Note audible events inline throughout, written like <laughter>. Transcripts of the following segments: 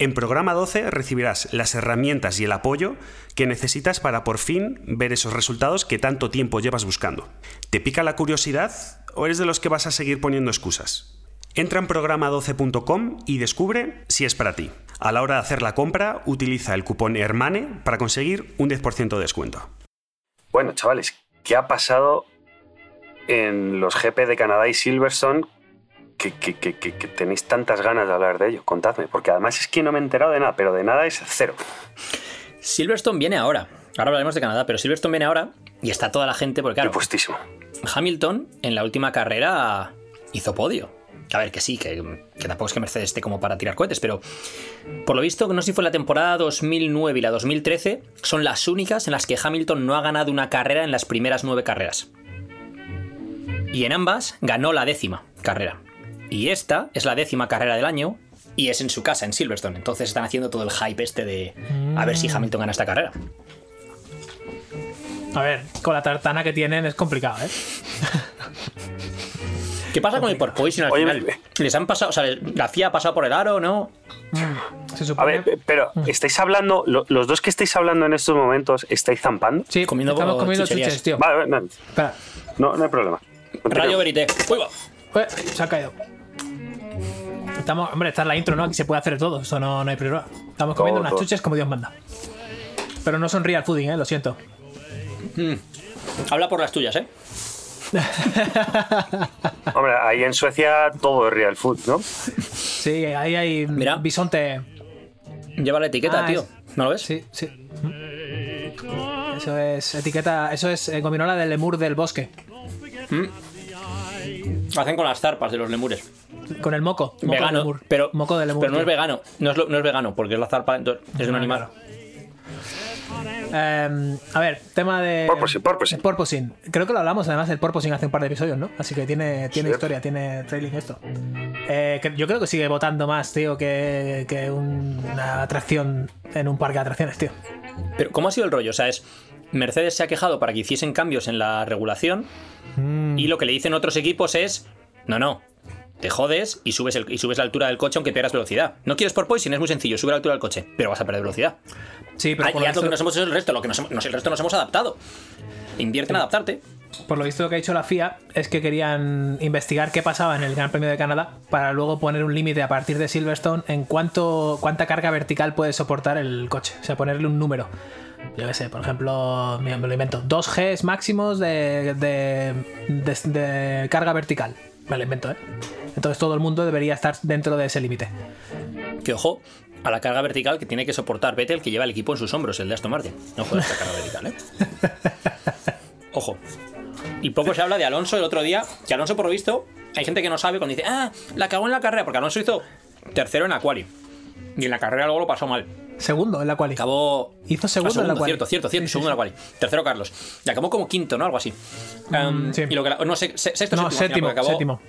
En Programa 12 recibirás las herramientas y el apoyo que necesitas para por fin ver esos resultados que tanto tiempo llevas buscando. ¿Te pica la curiosidad o eres de los que vas a seguir poniendo excusas? Entra en programa12.com y descubre si es para ti. A la hora de hacer la compra, utiliza el cupón HERMANE para conseguir un 10% de descuento. Bueno, chavales, ¿qué ha pasado en los GP de Canadá y Silverstone que, que, que, que, tenéis tantas ganas de hablar de ello? Contadme, porque además es que no me he enterado de nada, pero de nada es cero. Silverstone viene ahora. Ahora hablaremos de Canadá, pero Silverstone viene ahora y está toda la gente, porque claro, puestísimo. Hamilton en la última carrera hizo podio. A ver, que sí, que, que, tampoco es que Mercedes esté como para tirar cohetes, pero por lo visto, no sé si fue la temporada 2009 y la 2013, son las únicas en las que Hamilton no ha ganado una carrera en las primeras nueve carreras. Y en ambas ganó la décima carrera. Y esta es la décima carrera del año y es en su casa, en Silverstone. Entonces están haciendo todo el hype este de a ver si Mm. Hamilton gana esta carrera. A ver, con la tartana que tienen es complicado, ¿eh? <laughs> ¿Qué pasa con el porpoising al Oye, final? me- ¿Les han pasado, o sea, la FIA ha pasado por el aro, no? Se A supone. ver, pero ¿estáis hablando, lo- los dos que estáis hablando en estos momentos, estáis zampando? sí, comiendo estamos comiendo chuches, tío. Vale, vale, no, Espera. no, no hay problema. Continúa. Rayo Verité. Uy, va. Ué, se ha caído. Estamos, hombre, esta es la intro, ¿no? Aquí se puede hacer todo, eso no, no hay problema. Estamos comiendo Todo, unas todo. chuches como Dios manda. Pero no son real fooding, ¿eh? Lo siento. Habla por las tuyas, ¿eh? <laughs> Hombre, ahí en Suecia todo es real food, ¿no? Sí, ahí hay Mira. bisonte. Lleva la etiqueta, Ah, tío. es- ¿No lo ves? Sí, sí. Eso es etiqueta, eso es eh, gominola del lemur del bosque. Hacen con las zarpas de los lemures. Con el moco. moco de vegano, lemur. pero, moco de lemur. pero no es vegano. No es, lo- no es vegano, porque es la zarpa, entonces es de un animal. claro. Eh, a ver, tema de. Porpoising, porpoising. porpoising. Creo que lo hablamos además del porpoising hace un par de episodios, ¿no? Así que tiene, tiene Sí. historia, tiene trailing esto. Eh, que yo creo que sigue votando más, tío, que, que un- una atracción en un parque de atracciones, tío. Pero, ¿cómo ha sido el rollo? O sea, es. Mercedes se ha quejado para que hiciesen cambios en la regulación. Mm. Y lo que le dicen otros equipos es. No, no. Te jodes y subes, el- y subes la altura del coche aunque pierdas velocidad. No quieres porpoising, es muy sencillo, sube la altura del coche, pero vas a perder velocidad. Sí, pero Ah, por y lo, haz lo que nos hemos hecho el resto, lo que nos, hemos- nos- el resto nos hemos adaptado. Invierte en adaptarte. por lo visto lo que ha dicho la FIA es que querían investigar qué pasaba en el Gran Premio de Canadá para luego poner un límite a partir de Silverstone en cuánto, cuánta carga vertical puede soportar el coche. O sea, ponerle un número. Yo qué sé, por ejemplo, me lo invento. 2 Gs máximos de, de, de- de carga vertical. Me lo invento, ¿eh? Entonces todo el mundo debería estar dentro de ese límite. Que ojo a la carga vertical que tiene que soportar Vettel, que lleva el equipo en sus hombros, el de Aston Martin. No jodas esta carga vertical, ¿eh? <laughs> Ojo. Y poco se habla de Alonso el otro día, que Alonso, por lo visto, hay gente que no sabe cuando dice, ah, la cagó en la carrera, porque Alonso hizo tercero en la quali. Y en la carrera luego lo pasó mal. Segundo en la quali. Acabó. Hizo segundo Ah, en la quali. Cierto, cierto, cierto. Sí, sí, segundo en la quali. Tercero Carlos. Y acabó como quinto, ¿no? Algo así. Um, sí. Y lo que la- no sé, se- sexto No, séptimo, final, séptimo, porque acabó séptimo.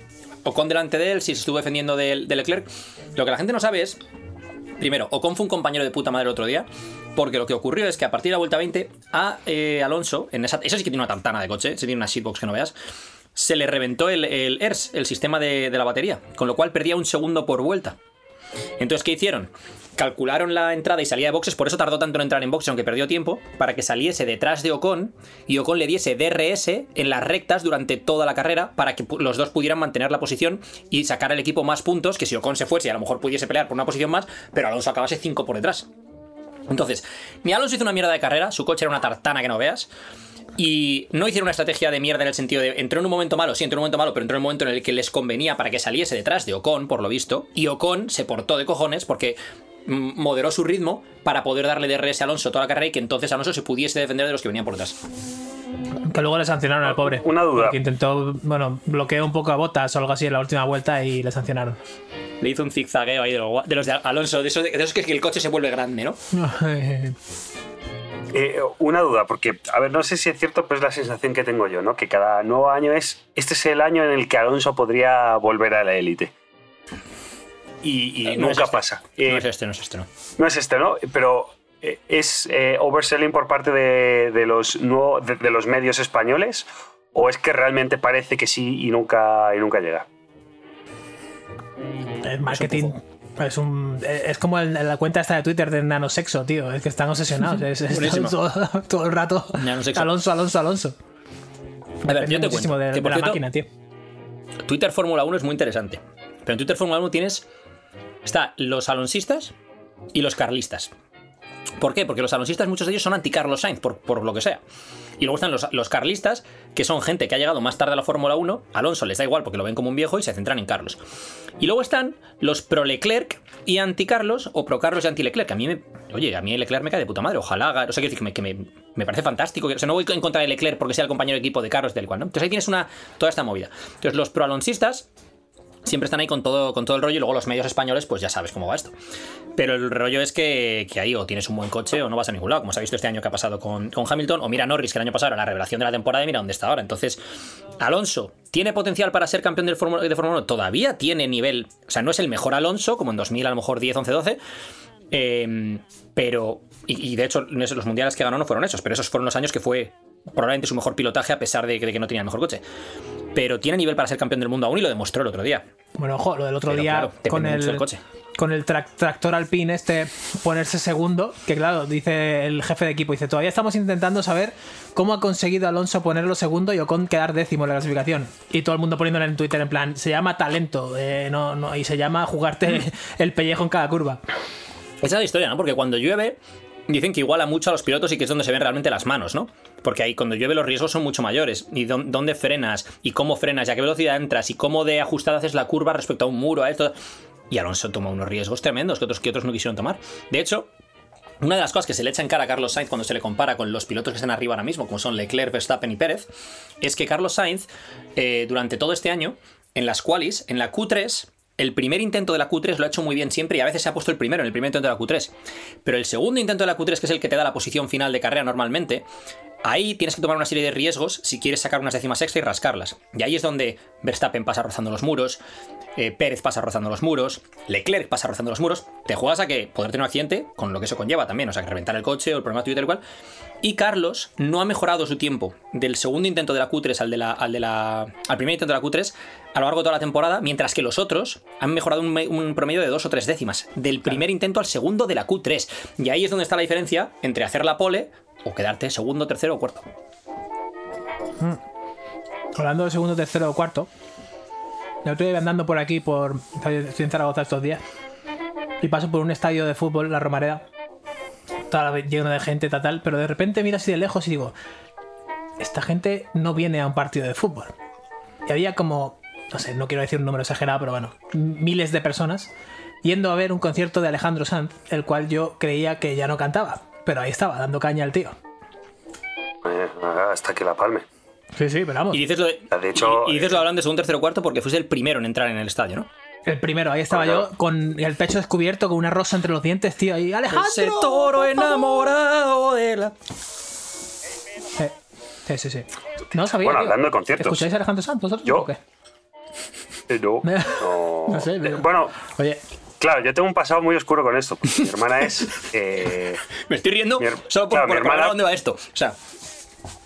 Ocon delante de él, si se estuvo defendiendo de, de Leclerc. Lo que la gente no sabe es. Primero, Ocon fue un compañero de puta madre el otro día. Porque lo que ocurrió es que a partir de la vuelta 20, a eh, Alonso, en esa, eso sí que tiene una tartana de coche, se tiene una shitbox que no veas. Se le reventó el, el ERS, el sistema de, de la batería. Con lo cual perdía un segundo por vuelta. Entonces, ¿qué hicieron? Calcularon la entrada y salida de boxes, por eso tardó tanto en entrar en boxes, aunque perdió tiempo, para que saliese detrás de Ocon y Ocon le diese DRS en las rectas durante toda la carrera para que los dos pudieran mantener la posición y sacar al equipo más puntos, que si Ocon se fuese a lo mejor pudiese pelear por una posición más, pero Alonso acabase 5 por detrás. Entonces, ni Alonso hizo una mierda de carrera, su coche era una tartana que no veas. Y no hicieron una estrategia de mierda en el sentido de entró en un momento malo, sí, entró en un momento malo, pero entró en un momento en el que les convenía para que saliese detrás de Ocon, por lo visto. Y Ocon se portó de cojones porque mm, moderó su ritmo para poder darle DRS a Alonso toda la carrera y que entonces Alonso se pudiese defender de los que venían por detrás. Que luego le sancionaron al pobre. Una duda. Porque intentó, bueno, bloqueó un poco a botas o algo así en la última vuelta y le sancionaron. Le hizo un zigzagueo ahí de, los de Alonso, de esos, de esos que el coche se vuelve grande, ¿no? <laughs> Eh, una duda, porque, a ver, no sé si es cierto, pero es la sensación que tengo yo, ¿no? Que cada nuevo año es. Este es el año en el que Alonso podría volver a la élite. Y, y Eh, no es nunca este. pasa. no Eh, es este, no es este, no. no es este, ¿no? Pero eh, es eh, overselling por parte de, de los nuevo- de, de los medios españoles o es que realmente parece que sí y nunca, y nunca llega. El marketing es, un, es como el- la cuenta esta de Twitter de nanosexo, tío. Es que están obsesionados. <laughs> Es, es todo, todo el rato. Nanosexo. Alonso, Alonso, Alonso. A ver, yo te cuento. de, que, de por la máquina, tío. Twitter Fórmula 1 es muy interesante. Pero en Twitter Fórmula 1 tienes. Está los alonsistas y los carlistas. ¿Por qué? Porque los alonsistas, muchos de ellos son anti-Carlos Sainz, por, por lo que sea. Y luego están los, los carlistas, que son gente que ha llegado más tarde a la Fórmula 1. Alonso les da igual porque lo ven como un viejo y se centran en Carlos. Y luego están los pro-Leclerc y anti-Carlos, o pro-Carlos y anti-Leclerc. Que a mí me. Oye, a mí Leclerc me cae de puta madre. Ojalá haga. O sea, que, me, me, parece fantástico. o sea, no voy en contra de Leclerc porque sea el compañero de equipo de Carlos del cual, ¿no? Entonces ahí tienes una. toda esta movida. Entonces los pro-alonsistas siempre están ahí con todo, con todo el rollo y luego los medios españoles, pues ya sabes cómo va esto. Pero el rollo es que, que ahí o tienes un buen coche o no vas a ningún lado, como se ha visto este año que ha pasado con, con Hamilton, o mira Norris, que el año pasado era la revelación de la temporada y mira dónde está ahora. Entonces, Alonso, ¿tiene potencial para ser campeón de Fórmula 1? Todavía tiene nivel, o sea, no es el mejor Alonso, como en 2000, a lo mejor 10, 11, 12. eh, pero, y, y de hecho, los mundiales que ganó no fueron esos, pero esos fueron los años que fue probablemente su mejor pilotaje a pesar de que, de que no tenía el mejor coche. Pero tiene nivel para ser campeón del mundo aún y lo demostró el otro día. Bueno, ojo, lo del otro Pero día claro, con mucho el del coche. Con el trac- tractor alpine este ponerse segundo, que claro, dice el jefe de equipo, dice, todavía estamos intentando saber cómo ha conseguido Alonso ponerlo segundo y Ocon quedar décimo en la clasificación. Y todo el mundo poniéndole en Twitter en plan, se llama talento, eh, no, no, y se llama jugarte <laughs> el pellejo en cada curva. Esa es la historia, ¿no? Porque cuando llueve, dicen que iguala mucho a los pilotos y que es donde se ven realmente las manos, ¿no? Porque ahí cuando llueve los riesgos son mucho mayores. Y dó- dónde frenas, y cómo frenas, y a qué velocidad entras, y cómo de ajustada haces la curva respecto a un muro, a esto. Y Alonso toma unos riesgos tremendos que otros, que otros no quisieron tomar. De hecho, una de las cosas que se le echa en cara a Carlos Sainz cuando se le compara con los pilotos que están arriba ahora mismo, como son Leclerc, Verstappen y Pérez, es que Carlos Sainz, eh, durante todo este año, en las qualis, en la Q3, el primer intento de la Q3 lo ha hecho muy bien siempre y a veces se ha puesto el primero en el primer intento de la Q3. Pero el segundo intento de la Q3, que es el que te da la posición final de carrera normalmente, ahí tienes que tomar una serie de riesgos si quieres sacar unas décimas extra y rascarlas. Y ahí es donde Verstappen pasa rozando los muros, eh, Pérez pasa rozando los muros, Leclerc pasa rozando los muros. Te juegas a que poder tener un accidente, con lo que eso conlleva también, o sea, que reventar el coche o el problema tuyo y tal cual. Y Carlos no ha mejorado su tiempo del segundo intento de la Q3 al, de la, al, de la, al primer intento de la Q3 a lo largo de toda la temporada, mientras que los otros han mejorado un, me- un promedio de dos o tres décimas, del primer intento al segundo de la Q3. Y ahí es donde está la diferencia entre hacer la pole o quedarte segundo, tercero o cuarto. Hablando de segundo, tercero o cuarto, estoy andando por aquí, por estoy en Zaragoza estos días, y paso por un estadio de fútbol, la Romareda, está lleno de gente, tal, tal, pero de repente miro así de lejos y digo, esta gente no viene a un partido de fútbol. Y había como, no sé, no quiero decir un número exagerado, pero bueno, miles de personas yendo a ver un concierto de Alejandro Sanz, el cual yo creía que ya no cantaba, pero ahí estaba, dando caña al tío. Eh, hasta que la palme. Sí, sí, pero vamos. Y dices lo de, De hecho, y, y dices lo hablando de segundo, tercero, cuarto porque fuiste el primero en entrar en el estadio, ¿no? El primero, ahí estaba Bueno. yo con el pecho descubierto, con una rosa entre los dientes, tío. Ahí, Alejandro. Ese toro por favor". enamorado de la. Sí, sí, sí. sí. No sabía. Bueno, tío. hablando de conciertos. ¿Escucháis a Alejandro Santos? vosotros, Yo. o qué? Eh, No, <laughs> no. No sé, pero- Bueno, Oye, claro, yo tengo un pasado muy oscuro con esto. porque mi hermana es. <laughs> eh, Me estoy riendo Mi her- solo por, claro, por mi hermana- dónde va esto. O sea,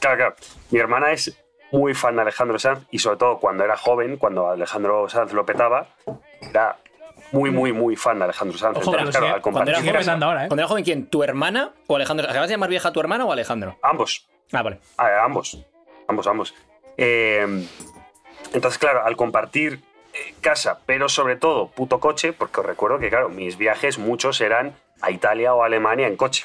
Claro, claro. Mi hermana es muy fan de Alejandro Sanz y sobre todo cuando era joven, cuando Alejandro Sanz lo petaba, era muy, muy, muy fan de Alejandro Sanz. Ojo, Entonces, pero claro, sí, al cuando era joven, ahora, ¿eh? cuando era joven, ¿quién? ¿Tu hermana o Alejandro? ¿Acabas de llamar vieja a tu hermana o Alejandro? ambos, Ah, vale. a- ambos, ambos, ambos. Eh, entonces, claro, al compartir eh, casa, pero sobre todo puto coche, porque os recuerdo que, claro, mis viajes muchos eran a Italia o a Alemania en coche.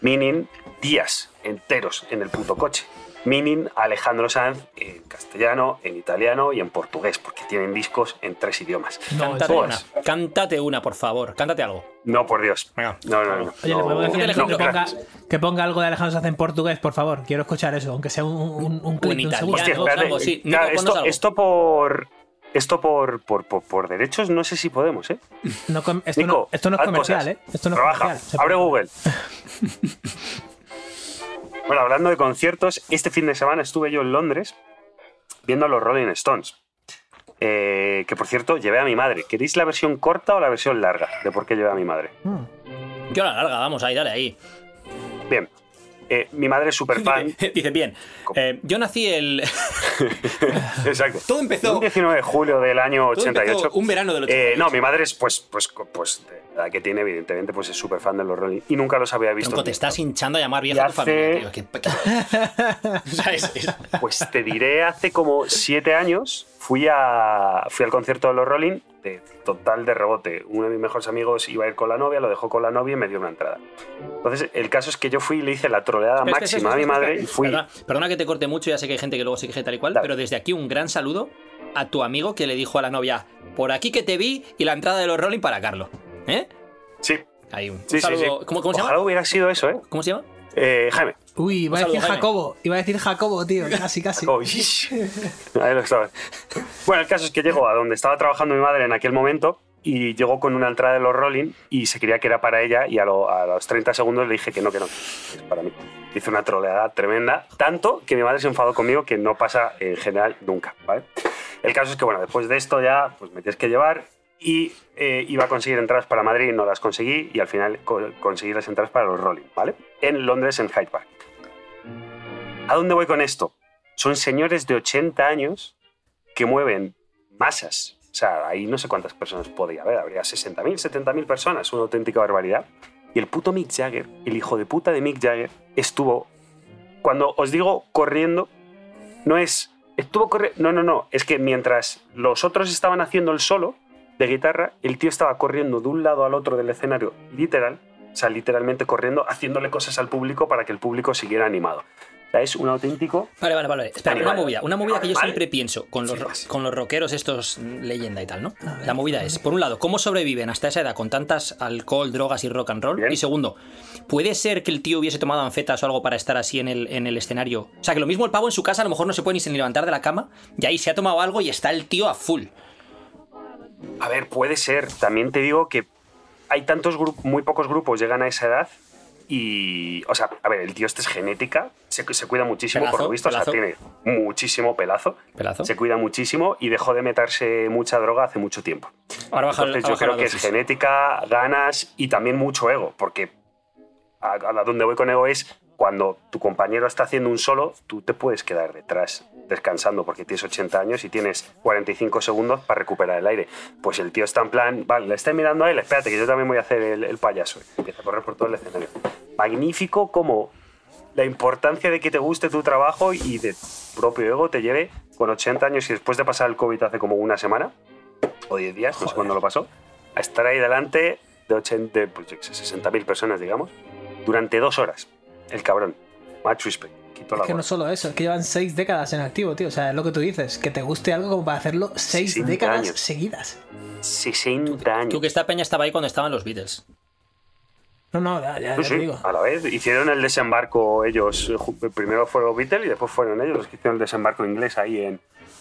Meaning días enteros en el puto coche. Meaning Alejandro Sanz en castellano, en italiano y en portugués, porque tienen discos en tres idiomas. no, Cántate una. Cántate una, por favor. Cántate algo. No, por Dios. Venga. No, no, no. Oye, le podemos decir a no, Alejandro que, ponga, que ponga algo de Alejandro Sanz en portugués, por favor. Quiero escuchar eso, aunque sea un, un, un clip un italiano. Hostia, Algo, espérate. algo, sí. Nico, Claro, ponnos esto, algo. esto por. Esto por, por, por, por derechos no sé si podemos, ¿eh? No esto, Nico, no, esto no es comercial, cosas. ¿eh? Esto no es Trabaja, comercial. Abre Google. <laughs> Bueno, hablando de conciertos, este fin de semana estuve yo en Londres viendo a los Rolling Stones. Eh, que por cierto, llevé a mi madre. ¿Queréis la versión corta o la versión larga de por qué llevé a mi madre? Yo la larga, vamos, ahí, dale ahí. Bien. Eh, mi madre es <laughs> súper fan. Dice, bien, eh, yo nací el... <laughs> <laughs> Exacto. Todo empezó- Un 19 de julio del año Todo empezó 88. un verano del Eh, 88. no, mi madre es, pues, pues, pues, de la edad que tiene, evidentemente, pues es súper fan de los Rolling. Y nunca los había visto. Tronco, te estás hinchando a llamar vieja a tu hace- familia, tío. ¿Qué- ¿Sabes? Es- Pues te diré, hace como siete años fui, a, fui al concierto de los Rolling de total de rebote. Uno de mis mejores amigos iba a ir con la novia, lo dejó con la novia y me dio una entrada. Entonces, el caso es que yo fui y le hice la troleada máxima a mi madre y fui. Perdona, perdona que te corte mucho, ya sé que hay gente que luego se queje tal y cual, Dale. pero desde aquí un gran saludo a tu amigo que le dijo a la novia, por aquí que te vi y la entrada de los Rolling para Carlos. ¿Eh? Sí, Ahí, un sí, saludo. sí. ¿Cómo, cómo se Ojalá llama? hubiera sido eso, ¿eh? ¿Cómo se llama? Eh, Jaime. Uy, iba a decir Jaime. Jacobo. Iba a decir Jacobo, tío. Casi, casi. Oh, Ahí lo. Bueno, el caso es que llego a donde estaba trabajando mi madre en aquel momento y llegó con una entrada de los Rolling y se creía que era para ella y a, lo- a los 30 segundos le dije que no, que no, que es para mí. Hizo una troleada tremenda, tanto que mi madre se enfadó conmigo que no pasa en general nunca, ¿vale? El caso es que, bueno, después de esto ya pues me tienes que llevar y eh, iba a conseguir entradas para Madrid, no las conseguí y al final co- conseguí las entradas para los Rolling, ¿vale? En Londres, en Hyde Park. ¿A dónde voy con esto? Son señores de 80 años que mueven masas. O sea, ahí no sé cuántas personas podía haber. Habría 60.000, 70.000 personas. Una auténtica barbaridad. Y el puto Mick Jagger, el hijo de puta de Mick Jagger, estuvo... Cuando os digo corriendo, no es... Estuvo corriendo... No, no, no. Es que mientras los otros estaban haciendo el solo de guitarra, el tío estaba corriendo de un lado al otro del escenario, literal. O sea, literalmente corriendo, haciéndole cosas al público para que el público siguiera animado. Sea, es un auténtico Vale, vale, vale. Espera, Animal. una movida. Una movida que yo siempre pienso con los, con los rockeros estos mm, leyenda y tal, ¿no? La movida es, por un lado, ¿cómo sobreviven hasta esa edad con tantas alcohol, drogas y rock and roll? Bien. Y segundo, ¿puede ser que el tío hubiese tomado anfetas o algo para estar así en el, en el escenario? O sea, que lo mismo el pavo en su casa a lo mejor no se puede ni ni levantar de la cama y ahí se ha tomado algo y está el tío a full. A ver, puede ser. También te digo que hay tantos grupos, muy pocos grupos llegan a esa edad y, o sea, a ver, el tío este es genética, se, se cuida muchísimo, por lo visto, o sea, tiene muchísimo pelazo, Pelazo. se cuida muchísimo y dejó de meterse mucha droga hace mucho tiempo. Ahora baja, Entonces yo creo que es genética, ganas y también mucho ego, porque a, a donde voy con ego es cuando tu compañero está haciendo un solo, tú te puedes quedar detrás descansando porque tienes 80 años y tienes 45 segundos para recuperar el aire. Pues el tío está en plan, vale, le estoy mirando a él, espérate que yo también voy a hacer el, el payaso. Y empieza a correr por todo el escenario. Magnífico como la importancia de que te guste tu trabajo y de propio ego te lleve con 80 años y después de pasar el COVID hace como una semana o 10 días, no sé cuándo lo pasó, a estar ahí delante de, 80, de, pues, yo qué sé, 60.000 personas, digamos, durante dos horas. El cabrón. Much respect. Quito la Es que no solo eso, es que llevan seis décadas en activo, tío. O sea, es lo que tú dices, que te guste algo como para hacerlo seis 60 décadas años. seguidas. 60 años. Tú que esta peña estaba ahí cuando estaban los Beatles. No, no, ya, ya, Sí, ya sí, te digo. a la vez. Hicieron el desembarco ellos. eh, Primero fueron Beatles y después fueron ellos los que hicieron el desembarco inglés ahí en,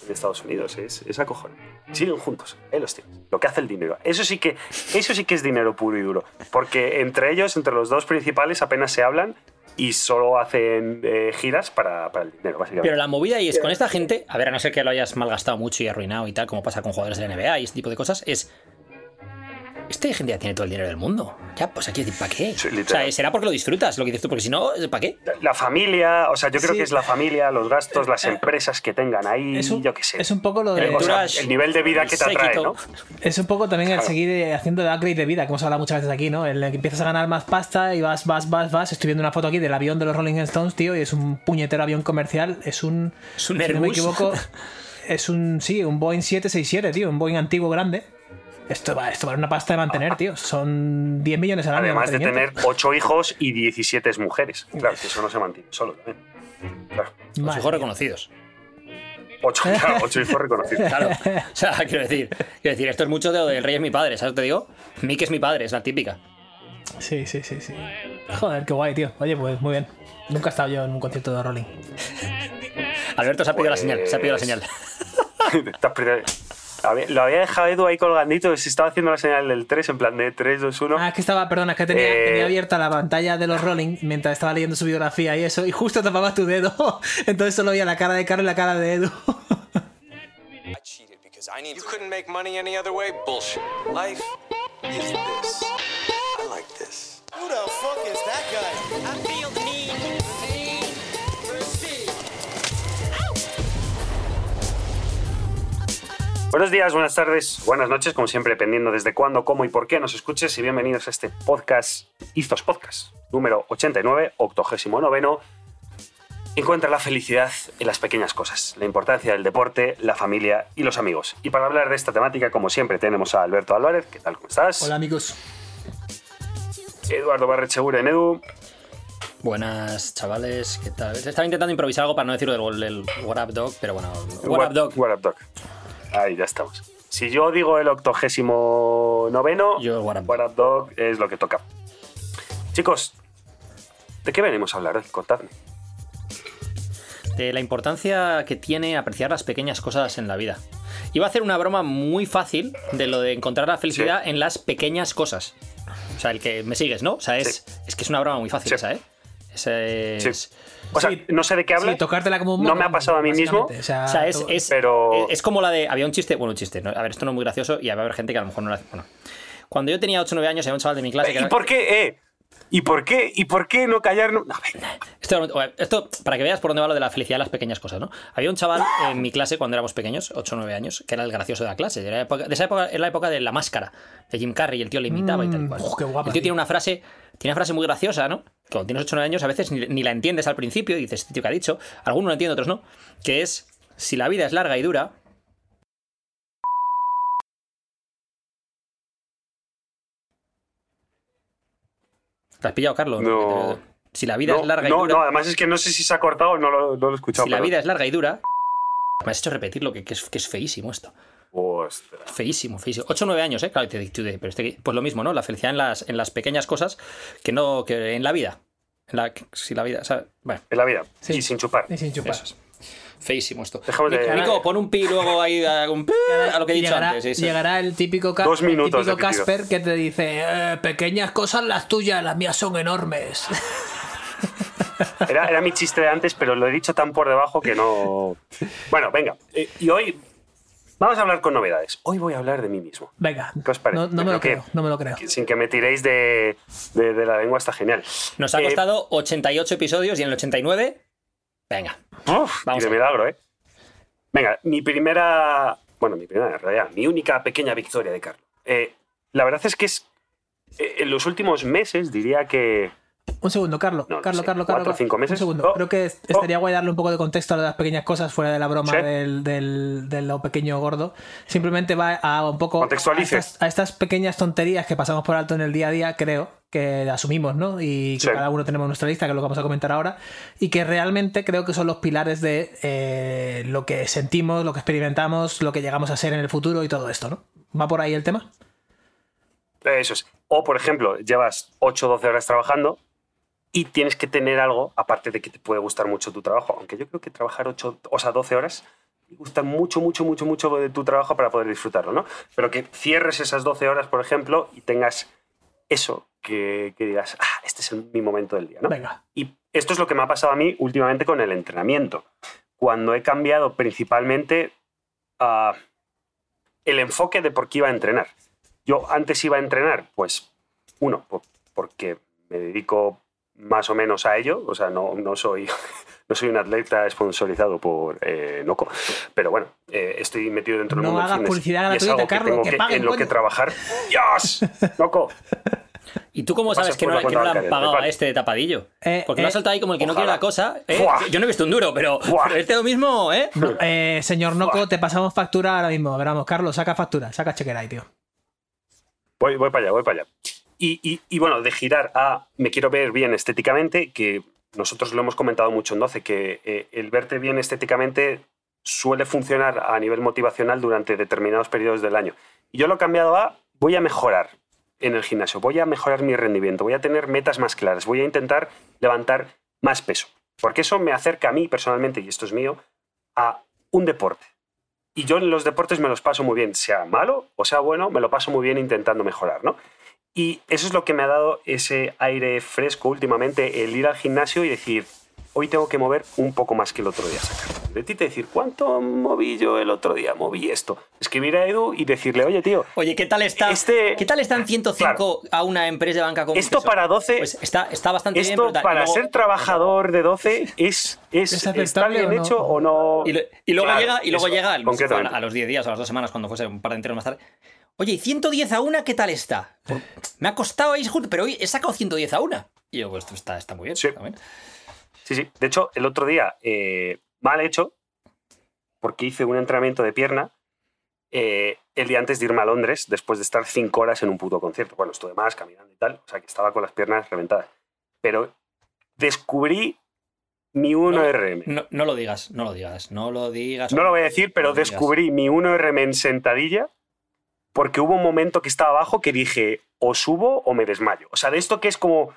en Estados Unidos. Es, es acojonante. Siguen juntos. Ahí los tienes. Lo que hace el dinero. Eso sí que, eso sí que es dinero puro y duro. Porque entre ellos, entre los dos principales, apenas se hablan y solo hacen eh, giras para, para el dinero, básicamente. Pero la movida ahí es con esta gente, a ver, a no ser que lo hayas malgastado mucho y arruinado y tal, como pasa con jugadores de la NBA y este tipo de cosas, es. Esta gente ya tiene todo el dinero del mundo. Ya, pues aquí, ¿para qué? Sí, o sea, será porque lo disfrutas, lo que dices tú, porque si no, ¿para qué? La familia, o sea, yo creo Sí. que es la familia, los gastos, las empresas que tengan ahí, Es un, yo qué sé. es un poco lo de. o sea, Entourage, el nivel de vida que te atrae. ¿no? Es un poco también el Claro. seguir eh, haciendo de upgrade de vida, que hemos hablado muchas veces aquí, ¿no? El que empiezas a ganar más pasta y vas, vas, vas, vas. Estoy viendo una foto aquí del avión de los Rolling Stones, tío, y es un puñetero avión comercial. Es un. Es un si no me equivoco, es un. Sí, un Boeing 767, tío, un Boeing antiguo grande. Esto va, esto vale una pasta de mantener, tío. Son 10 millones al año. Además de tener ocho hijos y 17 mujeres. Claro, que eso no se mantiene solo también. Claro. Los hijos reconocidos. Ocho, claro, ocho hijos reconocidos. Claro. O sea, quiero decir, quiero decir, esto es mucho de lo del rey es mi padre, ¿sabes lo que te digo? Mick es mi padre, es la típica. Sí, sí, sí, sí. Joder, qué guay, tío. Oye, pues muy bien. Nunca he estado yo en un concierto de Rolling. Alberto se ha pedido la señal, se ha pedido la Pues- señal. <laughs> Te has perdido- Había- Lo había dejado Edu ahí colgandito, se estaba haciendo la señal del 3 en plan de 3, 2, 1. Ah, es que estaba, perdona, es que tenía, Eh, tenía abierta la pantalla de los Rolling mientras estaba leyendo su biografía y eso, y justo tapaba tu dedo. <laughs> Entonces solo veía la cara de Carlos y la cara de Edu. I cheated because I need. You couldn't make money any other way? Bullshit. Life is this. Buenos días, buenas tardes, buenas noches, como siempre, dependiendo desde cuándo, cómo y por qué nos escuches. Y bienvenidos a este podcast, Izos Podcast, número 89, 89. Encuentra la felicidad en las pequeñas cosas, la importancia del deporte, la familia y los amigos. Y para hablar de esta temática, como siempre, tenemos a Alberto Álvarez. ¿Qué tal? ¿Cómo estás? Hola amigos. Eduardo Barrecheguren, en Edu. Buenas, chavales, ¿qué tal? Estaba intentando improvisar algo para no decirlo del, del What Up Dog, pero bueno, What, Up Dog. What Up Dog. Ahí ya estamos. Si yo digo el octogésimo noveno, What Dog es lo que toca. Chicos, ¿de qué venimos a hablar hoy? Contadme. de la importancia que tiene apreciar las pequeñas cosas en la vida. Iba a hacer una broma muy fácil de lo de encontrar la felicidad en las pequeñas cosas. O sea, el que me sigues, ¿no? O sea, es, es que es una broma muy fácil Sí. esa, ¿eh? Esa es... O sea, Sí, no sé de qué hablas. Sí, tocártela como un No me ha pasado a mí mismo. O sea, O sea, es, es, Pero- es como la de. Había un chiste, bueno, un chiste. ¿no? A ver, esto no es muy gracioso y va a haber gente que a lo mejor no lo hace. Bueno, cuando yo tenía 8 o 9 años, había un chaval de mi clase que ¿Y era- por qué, eh? ¿Y por qué? ¿Y por qué no callarnos? Esto, esto, para que veas por dónde va lo de la felicidad de las pequeñas cosas, ¿no? Había un chaval en mi clase cuando éramos pequeños, 8 o 9 años, que era el gracioso de la clase. Era época- de esa época era la época de la máscara, de Jim Carrey, y el tío le imitaba y tal y cual. Mm, uf, qué guapa, el tío tío. tiene una frase, tiene una frase muy graciosa, ¿no? Cuando tienes 8 o 9 años a veces ni, ni la entiendes al principio y dices, este tío que ha dicho, algunos lo entienden, otros no, que es, si la vida es larga y dura... ¿Te has pillado, Carlos? No. Si la vida no, es larga no, y dura... no, además es que no sé si se ha cortado o no lo, no lo he escuchado. Si la vida es larga y dura. Me has hecho repetirlo, que, que es, que es feísimo esto. Ostras. Feísimo, feísimo. 8 o 9 años, ¿eh? Claro, te, te- pero este- pues lo mismo, ¿no? La felicidad en las, en las pequeñas cosas que no que en la vida. En la, si la vida, ¿sabes? Bueno, En la vida. Sí. Y sin chupar. Y sin chupar. eso es. Feísimo esto. Dejamos de- Nico, Nico, pon un pi luego ahí, a- un pi a lo que he dicho llegará, antes. sí. llegará el típico, ca- Dos el minutos típico de pitido. Casper que te dice "Eh, pequeñas cosas las tuyas, las mías son enormes. <laughs> Era, era mi chiste de antes, pero lo he dicho tan por debajo que no. Bueno, venga. Eh, y hoy vamos a hablar con novedades. Hoy voy a hablar de mí mismo. Venga, ¿Qué os parece? no, me lo creo no me lo creo. Sin que me tiréis de, de- de la lengua, está genial. Nos ha Eh, costado 88 episodios y en el 89. Venga. Uf, Vamos y de milagro, ¿eh? Venga, mi primera. Bueno, mi primera, en realidad, mi única pequeña victoria de Carlos. Eh, la verdad es que es. eh, En los últimos meses diría que. Un segundo, Carlos. No, no Carlos, sé, Carlos, cuatro Carlos. cinco meses. Un segundo. Oh, Creo que oh. estaría guay darle un poco de contexto a las pequeñas cosas fuera de la broma Sí. del, del, de lo pequeño gordo. Simplemente va a un poco. Contextualice. A estas, a estas pequeñas tonterías que pasamos por alto en el día a día, creo que asumimos, ¿no? Y que Sí. cada uno tenemos nuestra lista, que es lo que vamos a comentar ahora. Y que realmente creo que son los pilares de eh, lo que sentimos, lo que experimentamos, lo que llegamos a ser en el futuro y todo esto, ¿no? ¿Va por ahí el tema? Eso es. O, por ejemplo, llevas 8 o 12 horas trabajando y tienes que tener algo, aparte de que te puede gustar mucho tu trabajo, aunque yo creo que trabajar 8, o sea, 12 horas gusta mucho, mucho, mucho, mucho de tu trabajo para poder disfrutarlo, ¿no? Pero que cierres esas 12 horas, por ejemplo, y tengas eso, que, que digas, ah, este es el- mi momento del día, ¿no? Venga. Y esto es lo que me ha pasado a mí últimamente con el entrenamiento. Cuando he cambiado principalmente ah, el enfoque de por qué iba a entrenar. Yo antes iba a entrenar, pues, uno, por- porque me dedico más o menos a ello, o sea, no, no, soy, <laughs> no soy un atleta sponsorizado por eh, Noco, pero bueno, eh, estoy metido dentro del No mundo del hagas publicidad gratuita, Carlos, que que- lo que trabajar. ¡Dios! <laughs> ¡Noco! ¿Y tú cómo sabes que no, que no le han pagado a este de tapadillo? Eh, Porque lo eh, ha soltado ahí como el que no quiere la cosa. ¿eh? Yo no he visto un duro, pero, pero este lo mismo, ¿eh? No, eh, señor Noco, te pasamos factura ahora mismo. Veramos, Carlos, saca factura, saca chequera ahí, tío. Voy, voy para allá, voy para allá. Y, y- y bueno, de girar a me quiero ver bien estéticamente, que nosotros lo hemos comentado mucho en 12, que eh, el verte bien estéticamente suele funcionar a nivel motivacional durante determinados periodos del año. Y yo lo he cambiado a voy a mejorar en el gimnasio, voy a mejorar mi rendimiento, voy a tener metas más claras, voy a intentar levantar más peso. Porque eso me acerca a mí personalmente, y esto es mío, a un deporte. Y yo en los deportes me los paso muy bien, sea malo o sea bueno, me lo paso muy bien intentando mejorar, ¿no? Y eso es lo que me ha dado ese aire fresco últimamente, el ir al gimnasio y decir, hoy tengo que mover un poco más que el otro día. Sacar de ti te decir, ¿cuánto moví yo el otro día? Moví esto. Escribir a Edu y decirle, oye, tío, Oye, ¿qué tal está? Este- ¿Qué tal está en 105 a una empresa de banca como esto para 12, Pues está, está bastante bien. esto para luego- ser trabajador de 12 es, es, ¿Es ¿está aceptable bien o no? hecho o no? Y, luego Claro, llega, y luego eso, llega el- concretamente. a los 10 días o a las 2 semanas, cuando fuese un par de enteros más tarde. Oye, ¿y 110 a una qué tal está? Me ha costado ahí, pero hoy he sacado 110 a una. Y yo, pues esto está, está muy bien. Sí. Sí, sí. De hecho, el otro día, eh, mal hecho, porque hice un entrenamiento de pierna eh, el día antes de irme a Londres, después de estar cinco horas en un puto concierto. Bueno, estuve más caminando y tal, o sea que estaba con las piernas reventadas. Pero descubrí mi 1RM. No, no lo digas, no lo digas, no lo digas. No lo voy a decir, pero No descubrí mi 1RM en sentadilla porque hubo un momento que estaba abajo que dije, o subo o me desmayo. O sea, de esto que es como...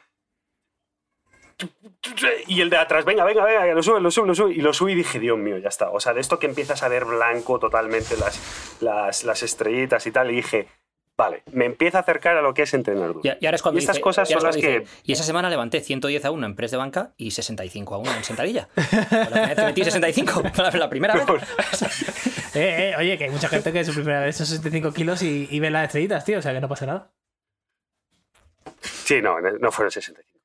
Y el de atrás, venga, venga, venga, lo sube, lo sube, lo sube. Y lo subí y dije, Dios mío, ya está. O sea, de esto que empiezas a ver blanco totalmente las, las, las estrellitas y tal. Y dije, vale, me empieza a acercar a lo que es entrenar duro. Y, y ahora es cuando Y estas dice- cosas y ahora son las dice, Y esa semana levanté 110 a 1 en press de banca y 65 a 1 en sentadilla. <laughs> La primera vez metí 65, <laughs> la, la primera vez. <laughs> Eh, eh, oye, que hay mucha gente que es su primera vez son 65 kilos y, y ve las estrellitas, tío, o sea que no pasa nada. Sí, no, no fueron 65, por favor.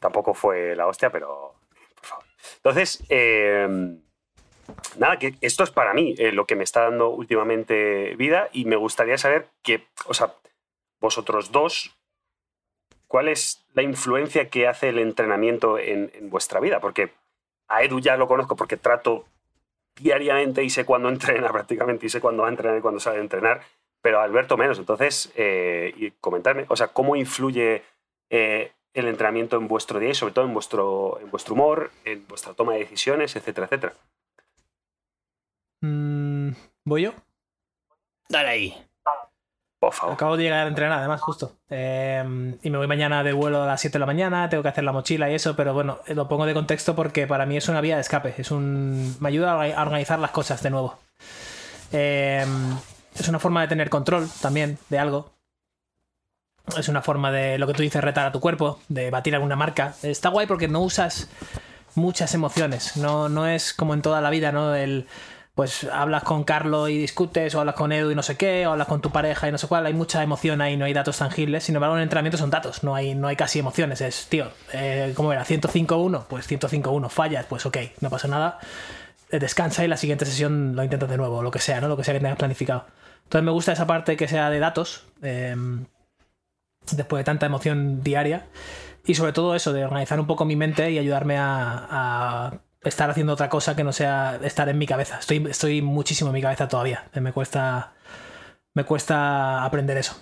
Tampoco fue la hostia, pero por favor. Entonces, eh, nada, que esto es para mí eh, lo que me está dando últimamente vida y me gustaría saber que, o sea, vosotros dos, ¿cuál es la influencia que hace el entrenamiento en, vuestra vida? Porque a Edu ya lo conozco porque trato diariamente y sé cuándo <laughs> entrena prácticamente y sé cuándo va a entrenar y cuándo sale a entrenar, pero Alberto menos. Entonces, eh, y comentarme, o sea, ¿cómo influye eh, el entrenamiento en vuestro día y sobre todo en vuestro, en vuestro humor, en vuestra toma de decisiones, etcétera, etcétera? Mm, ¿Voy yo? Dale ahí. Por favor. Acabo de llegar a entrenar, además, justo. Eh, y me voy mañana de vuelo a las 7 de la mañana, tengo que hacer la mochila y eso, pero bueno, lo pongo de contexto porque para mí es una vía de escape. Es un, me ayuda a orga- a organizar las cosas de nuevo. Eh, es una forma de tener control también de algo. Es una forma de lo que tú dices, retar a tu cuerpo, de batir alguna marca. Está guay porque no usas muchas emociones. No, no es como en toda la vida, ¿no? El, pues hablas con Carlos y discutes, o hablas con Edu y no sé qué, o hablas con tu pareja y no sé cuál. Hay mucha emoción ahí, no hay datos tangibles. Sin embargo, en el entrenamiento son datos, no hay, no hay casi emociones. Es, tío, eh, ¿cómo era? 105-1, pues 105-1, fallas, pues ok, no pasa nada. Eh, Descansa y la siguiente sesión lo intentas de nuevo, o lo que sea, ¿no? Lo que sea que tengas planificado. Entonces me gusta esa parte que sea de datos. eh, después de tanta emoción diaria. Y sobre todo eso, de organizar un poco mi mente y ayudarme a, a estar haciendo otra cosa que no sea estar en mi cabeza. Estoy, estoy muchísimo en mi cabeza todavía. Me cuesta. Me cuesta aprender eso.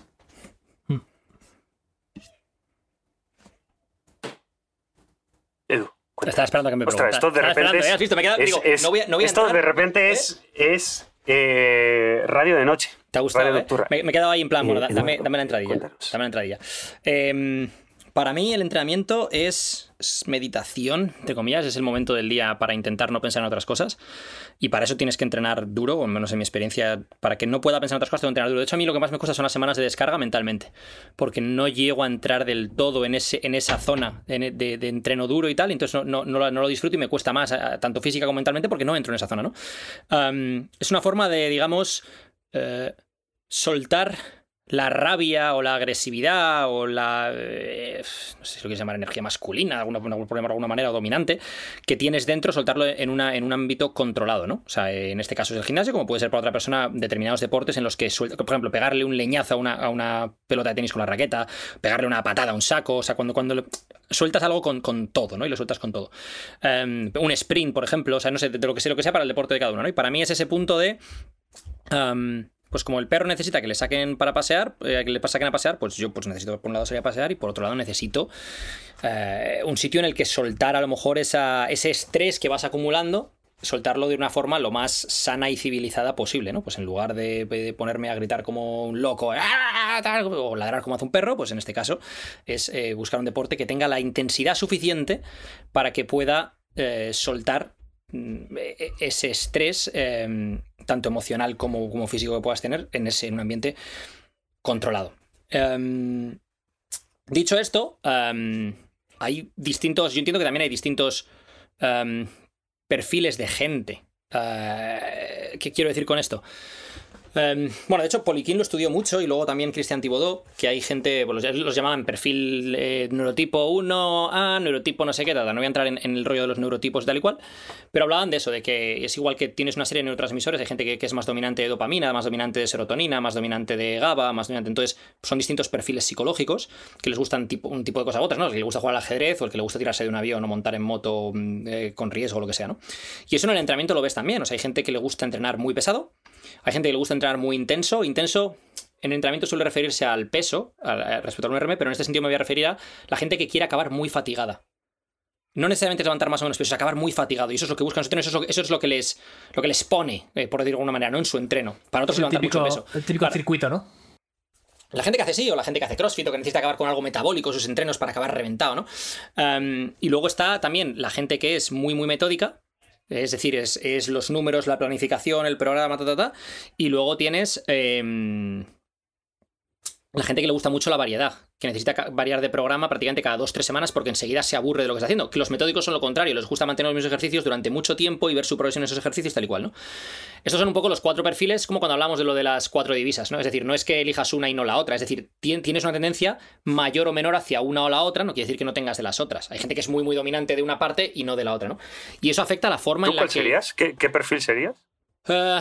Edu. cuéntame. Estaba esperando a que me Ostras, esto preguntara. de repente es, ¿eh? ¿Has visto? Me queda- es- digo, es- no voy a- no voy a esto entrar, de repente ¿eh? es, es eh, radio de noche. ¿Te ha gustado? Radio eh? Me, me he quedado ahí en plan, bueno, da- Eh, dame, dame la entradilla. cuéntanos. Dame la entradilla. Eh, para mí el entrenamiento es meditación, entre comillas, es el momento del día para intentar no pensar en otras cosas y para eso tienes que entrenar duro, o al menos en mi experiencia, para que no pueda pensar en otras cosas, tengo que entrenar duro. De hecho, a mí lo que más me cuesta son las semanas de descarga mentalmente, porque no llego a entrar del todo en, ese, en esa zona de, de- de entreno duro y tal, y entonces no, no- no lo- disfruto y me cuesta más, tanto física como mentalmente, porque no entro en esa zona, ¿no? Am, es una forma de, digamos, eh, soltar la rabia o la agresividad o la, eh, no sé si lo quieres llamar energía masculina, alguna, de alguna manera, o dominante, que tienes dentro, soltarlo en, una, en un ámbito controlado, ¿no? O sea, en este caso es el gimnasio, como puede ser para otra persona determinados deportes en los que, suelta- por ejemplo, pegarle un leñazo a una, a una pelota de tenis con la raqueta, pegarle una patada a un saco, o sea, cuando, cuando le- sueltas algo con, con todo, ¿no? Y lo sueltas con todo. Em, un sprint, por ejemplo, o sea, no sé, de lo que sea, lo que sea para el deporte de cada uno, ¿no? Y para mí es ese punto de... am, pues como el perro necesita que le saquen para pasear, eh, que le saquen a pasear, pues yo pues necesito por un lado salir a pasear y por otro lado necesito eh, un sitio en el que soltar a lo mejor esa, ese estrés que vas acumulando, soltarlo de una forma lo más sana y civilizada posible, ¿no? Pues en lugar de, ponerme a gritar como un loco ¡ah! o ladrar como hace un perro, pues en este caso es eh, buscar un deporte que tenga la intensidad suficiente para que pueda eh, soltar ese estrés, eh, tanto emocional como, físico que puedas tener, en, ese, en un ambiente controlado. Em, dicho esto, em, hay distintos, yo entiendo que también hay distintos em, perfiles de gente. Eh, ¿Qué quiero decir con esto? Em, bueno, de hecho, Poliquín lo estudió mucho y luego también Cristian Thibaudeau, que hay gente, bueno, los, los llamaban perfil eh, neurotipo 1A, neurotipo no sé qué, tal, no voy a entrar en, el rollo de los neurotipos tal y cual, pero hablaban de eso, de que es igual que tienes una serie de neurotransmisores, hay gente que, es más dominante de dopamina, más dominante de serotonina, más dominante de GABA, más dominante, entonces son distintos perfiles psicológicos que les gustan tipo, un tipo de cosa u otras, ¿no? El que le gusta jugar al ajedrez o el que le gusta tirarse de un avión o montar en moto mm, eh, con riesgo lo que sea, ¿no? Y eso en el entrenamiento lo ves también, o sea, hay gente que le gusta entrenar muy pesado, hay gente que le gusta entrenar muy intenso. Intenso en entrenamiento suele referirse al peso al- al- respecto al 1RM, pero en este sentido me voy a referir a la gente que quiere acabar muy fatigada. No necesariamente es levantar más o menos peso, es acabar muy fatigado. Y eso es lo que buscan los entrenos, eso, es lo- eso es lo que les, lo que les pone, eh, por decirlo de alguna manera, ¿no? En su entreno. Para otros es levantar típico, mucho peso. el típico Para- circuito, ¿no? la gente que hace sí, o la gente que hace crossfit, o que necesita acabar con algo metabólico, sus entrenos para acabar reventado, ¿no? Um, y luego está también la gente que es muy, muy metódica. Es decir, es, es los números, la planificación, el programa, ta, ta, ta. Y luego tienes em, la gente que le gusta mucho la variedad, que necesita variar de programa prácticamente cada dos tres semanas porque enseguida se aburre de lo que está haciendo. Que los metódicos son lo contrario, les gusta mantener los mismos ejercicios durante mucho tiempo y ver su progresión en esos ejercicios tal y cual, ¿no? Estos son un poco los cuatro perfiles, como cuando hablamos de lo de las cuatro divisas, ¿no? Es decir, no es que elijas una y no la otra, es decir, tien- tienes una tendencia mayor o menor hacia una o la otra, no quiere decir que no tengas de las otras. Hay gente que es muy, muy dominante de una parte y no de la otra, ¿no? Y eso afecta a la forma ¿Tú en la cuál que. serías? ¿Qué, qué perfil serías? Eh,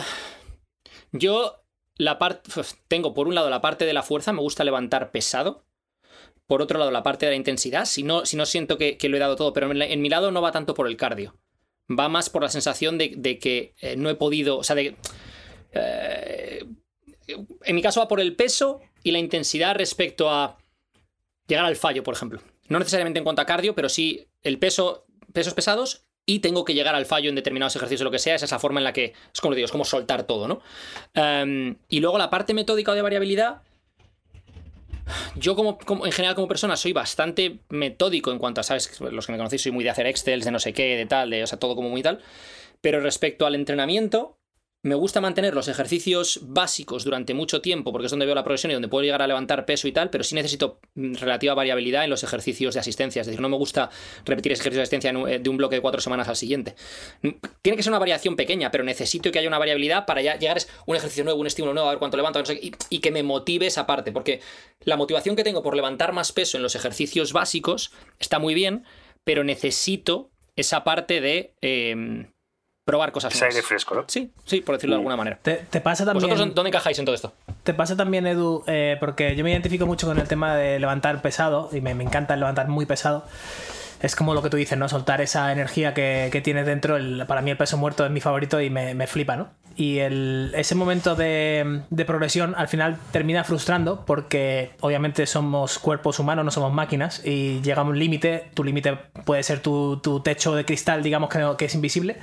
yo la parte tengo por un lado la parte de la fuerza, me gusta levantar pesado. Por otro lado, la parte de la intensidad, si no, si no siento que, que lo he dado todo, pero en, mi lado no va tanto por el cardio. Va más por la sensación de, de que eh, no he podido. O sea, de. eh, en mi caso va por el peso y la intensidad respecto a llegar al fallo, por ejemplo. No necesariamente en cuanto a cardio, pero sí el peso, pesos pesados y tengo que llegar al fallo en determinados ejercicios o lo que sea. Es la forma en la que, es como digo, es como soltar todo, ¿no? Um, y luego la parte metódica o de variabilidad. Yo como, como- en general como persona soy bastante metódico en cuanto a, ¿sabes? Los que me conocéis soy muy de hacer excels, de no sé qué, de tal, de, o sea, todo como muy tal. Pero respecto al entrenamiento, me gusta mantener los ejercicios básicos durante mucho tiempo, porque es donde veo la progresión y donde puedo llegar a levantar peso y tal, pero sí necesito mm, relativa variabilidad en los ejercicios de asistencia. Es decir, no me gusta repetir ese ejercicio de asistencia eh, de un bloque de cuatro semanas al siguiente. Mm, Tiene que ser una variación pequeña, pero necesito que haya una variabilidad para llegar a un ejercicio nuevo, un estímulo nuevo, a ver cuánto levanto, y que me motive esa parte, porque la motivación que tengo por levantar más peso en los ejercicios básicos está muy bien, pero necesito esa parte de em, probar cosas nuevas. aire fresco, ¿no? Sí, sí, por decirlo de alguna manera. Te, te pasa también. ¿Vosotros dónde- dónde encajáis en todo esto? Te pasa también, Edu, eh, porque yo me identifico mucho con el tema de levantar pesado y me, me encanta el levantar muy pesado. Es como lo que tú dices, ¿no? Soltar esa energía que, que tienes dentro. El- para mí el peso muerto es mi favorito y me, me flipa, ¿no? Y el- ese momento de, progresión al final termina frustrando porque obviamente somos cuerpos humanos, no somos máquinas y llega un límite. Tu límite puede ser tu, techo de cristal, digamos que, es invisible,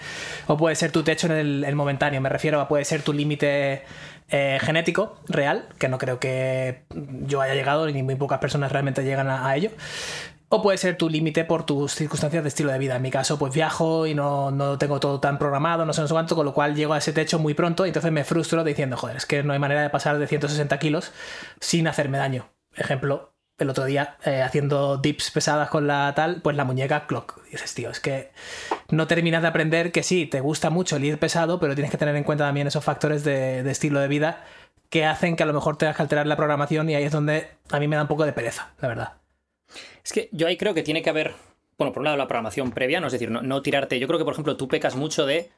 o puede ser tu techo en el, el momentáneo. Me refiero a puede ser tu límite eh, genético real, que no creo que yo haya llegado, ni muy pocas personas realmente llegan a ello. O puede ser tu límite por tus circunstancias de estilo de vida. En mi caso, pues viajo y no, no tengo todo tan programado, no sé, no sé cuánto, con lo cual llego a ese techo muy pronto y entonces me frustro diciendo, joder, es que no hay manera de pasar de 160 kilos sin hacerme daño. Ejemplo, el otro día eh, haciendo dips pesadas con la tal, pues la muñeca clock. Dices, tío, es que no terminas de aprender que sí, te gusta mucho el ir pesado, pero tienes que tener en cuenta también esos factores de, de estilo de vida que hacen que a lo mejor tengas que alterar la programación y ahí es donde a mí me da un poco de pereza, la verdad. Es que yo ahí creo que tiene que haber, bueno, por un lado la programación previa, no es decir, no, tirarte. Yo creo que, por ejemplo, tú pecas mucho de,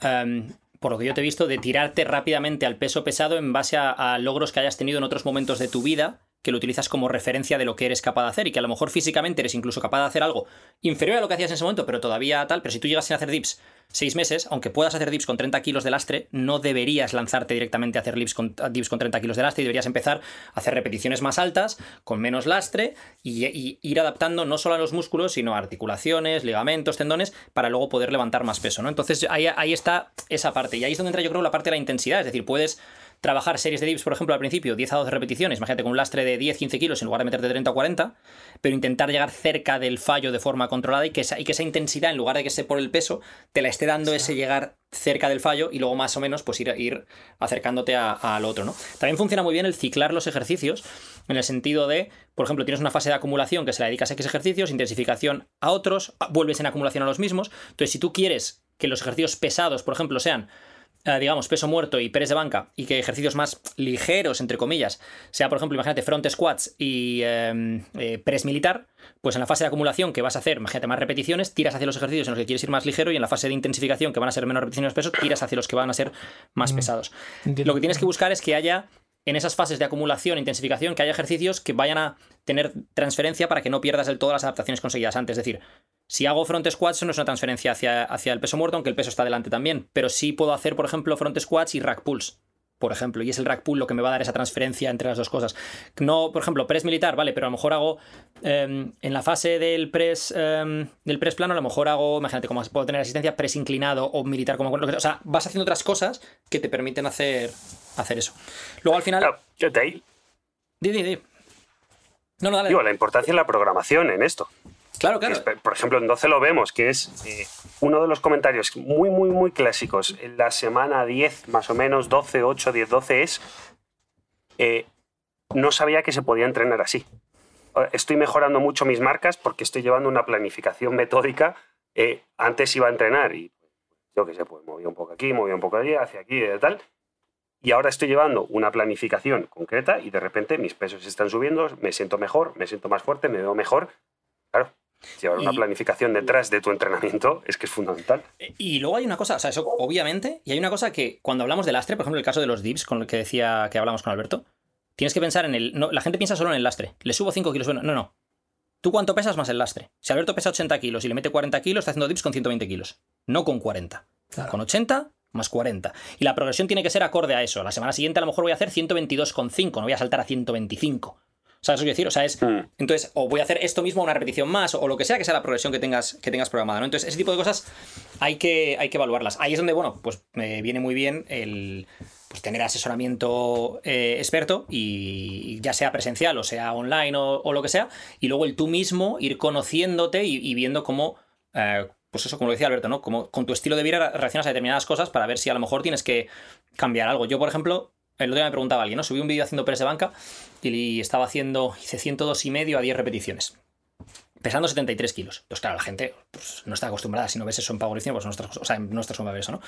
em, por lo que yo te he visto, de tirarte rápidamente al peso pesado en base a logros que hayas tenido en otros momentos de tu vida, que lo utilizas como referencia de lo que eres capaz de hacer y que a lo mejor físicamente eres incluso capaz de hacer algo inferior a lo que hacías en ese momento, pero todavía tal. Pero si tú llegas sin hacer dips seis meses, aunque puedas hacer dips con 30 kilos de lastre, no deberías lanzarte directamente a hacer dips con, dips con 30 kilos de lastre y deberías empezar a hacer repeticiones más altas, con menos lastre y, y ir adaptando no solo a los músculos, sino a articulaciones, ligamentos, tendones, para luego poder levantar más peso, ¿no? Entonces ahí, ahí está esa parte y ahí es donde entra yo creo la parte de la intensidad, es decir, puedes trabajar series de dips, por ejemplo, al principio, 10 a 12 repeticiones, imagínate con un lastre de 10, 15 kilos en lugar de meterte 30 o 40, pero intentar llegar cerca del fallo de forma controlada y que esa, y que esa intensidad, en lugar de que esté por el peso, te la esté dando ese llegar cerca del fallo y luego más o menos pues ir, ir acercándote a- al otro, ¿no? También funciona muy bien el ciclar los ejercicios en el sentido de, por ejemplo, tienes una fase de acumulación que se la dedicas a X ejercicios, intensificación a otros, vuelves en acumulación a los mismos. Entonces, si tú quieres que los ejercicios pesados, por ejemplo, sean digamos, peso muerto y press de banca, y que ejercicios más ligeros, entre comillas, sea, por ejemplo, imagínate, front squats y eh, eh, press militar, pues en la fase de acumulación que vas a hacer, imagínate, más repeticiones, tiras hacia los ejercicios en los que quieres ir más ligero, y en la fase de intensificación que van a ser menos repeticiones peso, tiras hacia los que van a ser más pesados. Entiendo. Lo que tienes que buscar es que haya, en esas fases de acumulación e intensificación, que haya ejercicios que vayan a tener transferencia para que no pierdas del todo las adaptaciones conseguidas antes. Es decir, si hago front squats, no es una transferencia hacia, hacia el peso muerto, aunque el peso está delante también. Pero sí puedo hacer, por ejemplo, front squats y rack pulls. Por ejemplo, y es el rack pull lo que me va a dar esa transferencia entre las dos cosas. No, por ejemplo, press militar, vale, pero a lo mejor hago em, en la fase del press em, del press plano, a lo mejor hago, imagínate cómo puedo tener asistencia, press inclinado o militar, como lo que. O sea, vas haciendo otras cosas que te permiten hacer, hacer eso. Luego al final. Yo di. No, no, dale. digo, la importancia de la programación en esto. Claro, Que claro. es, por ejemplo, en 12 lo vemos, que es eh, uno de los comentarios muy, muy, muy clásicos. En la semana 10, más o menos, 12, 8, 10, 12, es. eh, no sabía que se podía entrenar así. Eh, Estoy mejorando mucho mis marcas porque estoy llevando una planificación metódica. Eh, antes iba a entrenar y yo qué sé, pues movía un poco aquí, movía un poco allí, hacia aquí, y tal. Y ahora estoy llevando una planificación concreta y de repente mis pesos están subiendo, me siento mejor, me siento más fuerte, me veo mejor. Claro, llevar una Y- planificación detrás de tu entrenamiento es que es fundamental. Y luego hay una cosa, o sea, eso obviamente, y hay una cosa que cuando hablamos del lastre, por ejemplo, el caso de los dips, con el que decía que hablamos con Alberto, tienes que pensar en el. no, la gente piensa solo en el lastre. Le subo 5 kilos. Bueno, no, no. ¿Tú cuánto pesas más el lastre? Si Alberto pesa 80 kilos y le mete 40 kilos, está haciendo dips con 120 kilos. No con 40. Claro. Con 80 más 40. Y la progresión tiene que ser acorde a eso. La semana siguiente a lo mejor voy a hacer 122,5, no voy a saltar a 125. ¿Sabes lo que quiero decir? O sea, es. Mm. Entonces, o voy a hacer esto mismo, una repetición más, o lo que sea que sea la progresión que tengas, que tengas programada, ¿no? Entonces, ese tipo de cosas hay que, hay que evaluarlas. Ahí es donde, bueno, pues me viene muy bien el pues, tener asesoramiento eh, experto, y ya sea presencial o sea online o, o lo que sea, y luego el tú mismo ir conociéndote y, y viendo cómo. eh, pues eso, como lo decía Alberto, ¿no? Como con tu estilo de vida reaccionas a determinadas cosas para ver si a lo mejor tienes que cambiar algo. Yo, por ejemplo, el otro día me preguntaba alguien, ¿no? Subí un vídeo haciendo press de banca y estaba haciendo, hice 102 y medio a 10 repeticiones. Pesando 73 kilos. Pues claro, la gente pues, no está acostumbrada. Si no ves eso en powerlifting, pues nuestras, o sea, no ver eso, ¿no?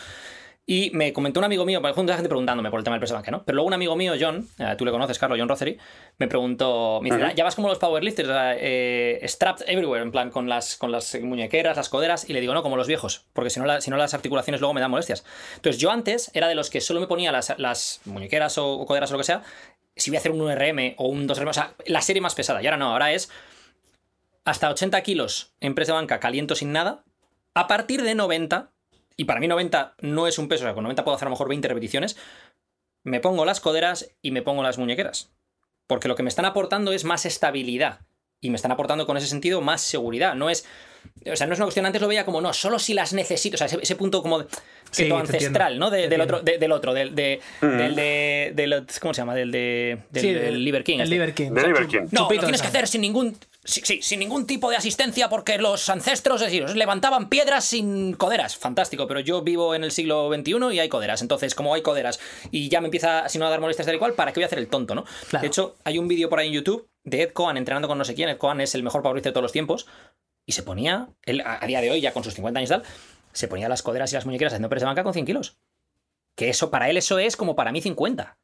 Y me comentó un amigo mío, por ejemplo, la gente preguntándome por el tema del banca, ¿no? Pero luego un amigo mío, John, eh, tú le conoces, Carlos, John Rothery, me preguntó, me dice, "Ah, ya vas como los powerlifters, eh, strapped everywhere, en plan, con las, con las muñequeras, las coderas, y le digo, no, como los viejos, porque si no, la- si no las articulaciones luego me dan molestias. Entonces yo antes era de los que solo me ponía las, las muñequeras o, o coderas o lo que sea, si voy a hacer un 1RM o un 2RM, o sea, la serie más pesada, y ahora no, ahora es hasta 80 kilos en press de banca caliento sin nada, a partir de 90, y para mí 90 no es un peso, o sea, con 90 puedo hacer a lo mejor 20 repeticiones, me pongo las coderas y me pongo las muñequeras. Porque lo que me están aportando es más estabilidad. Y me están aportando con ese sentido más seguridad. No es. O sea, no es una cuestión. Antes lo veía como, no, solo si las necesito. O sea, ese, ese punto como de, Sí, ancestral, entiendo, ¿no? De- del, otro, de- del otro, del de, del de, del- ¿Cómo se llama? Del de. Del, Sí, del Liver King. El este. Liver King. De Liver King. No, Chupito lo tienes que hacer sin ningún. Sí, sí, sin ningún tipo de asistencia porque los ancestros, es decir, os levantaban piedras sin coderas. Fantástico, pero yo vivo en el siglo XXI y hay coderas. Entonces, como hay coderas y ya me empieza, si no, a dar molestias tal y cual, ¿para qué voy a hacer el tonto, no? Claro. De hecho, hay un vídeo por ahí en YouTube de Ed Cohen entrenando con no sé quién. Ed Cohen es el mejor powerlifter de todos los tiempos. Y se ponía, él a a día de hoy, ya con sus 50 años y tal, se ponía las coderas y las muñequeras haciendo press de banca con 100 kilos. Que eso, para él, eso es como para mí 50.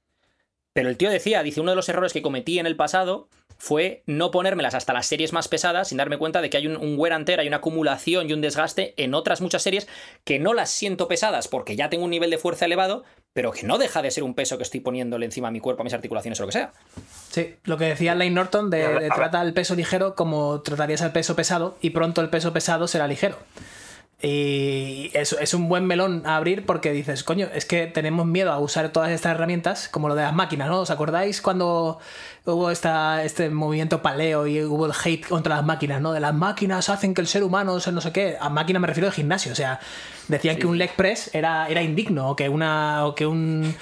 Pero el tío decía, dice, uno de los errores que cometí en el pasado fue no ponérmelas hasta las series más pesadas sin darme cuenta de que hay un, un wear and tear, hay una acumulación y un desgaste en otras muchas series que no las siento pesadas porque ya tengo un nivel de fuerza elevado, pero que no deja de ser un peso que estoy poniéndole encima a mi cuerpo, a mis articulaciones o lo que sea. Sí, lo que decía Lane Norton de, trata el peso ligero como tratarías el peso pesado y pronto el peso pesado será ligero. Y eso es un buen melón a abrir porque dices, coño, es que tenemos miedo a usar todas estas herramientas, como lo de las máquinas, ¿no? ¿Os acordáis cuando hubo esta, este movimiento paleo y hubo el hate contra las máquinas, ¿no? De las máquinas hacen que el ser humano sea no sé qué. A máquina me refiero de gimnasio, o sea, decían que un leg press era, era indigno o que una. o que un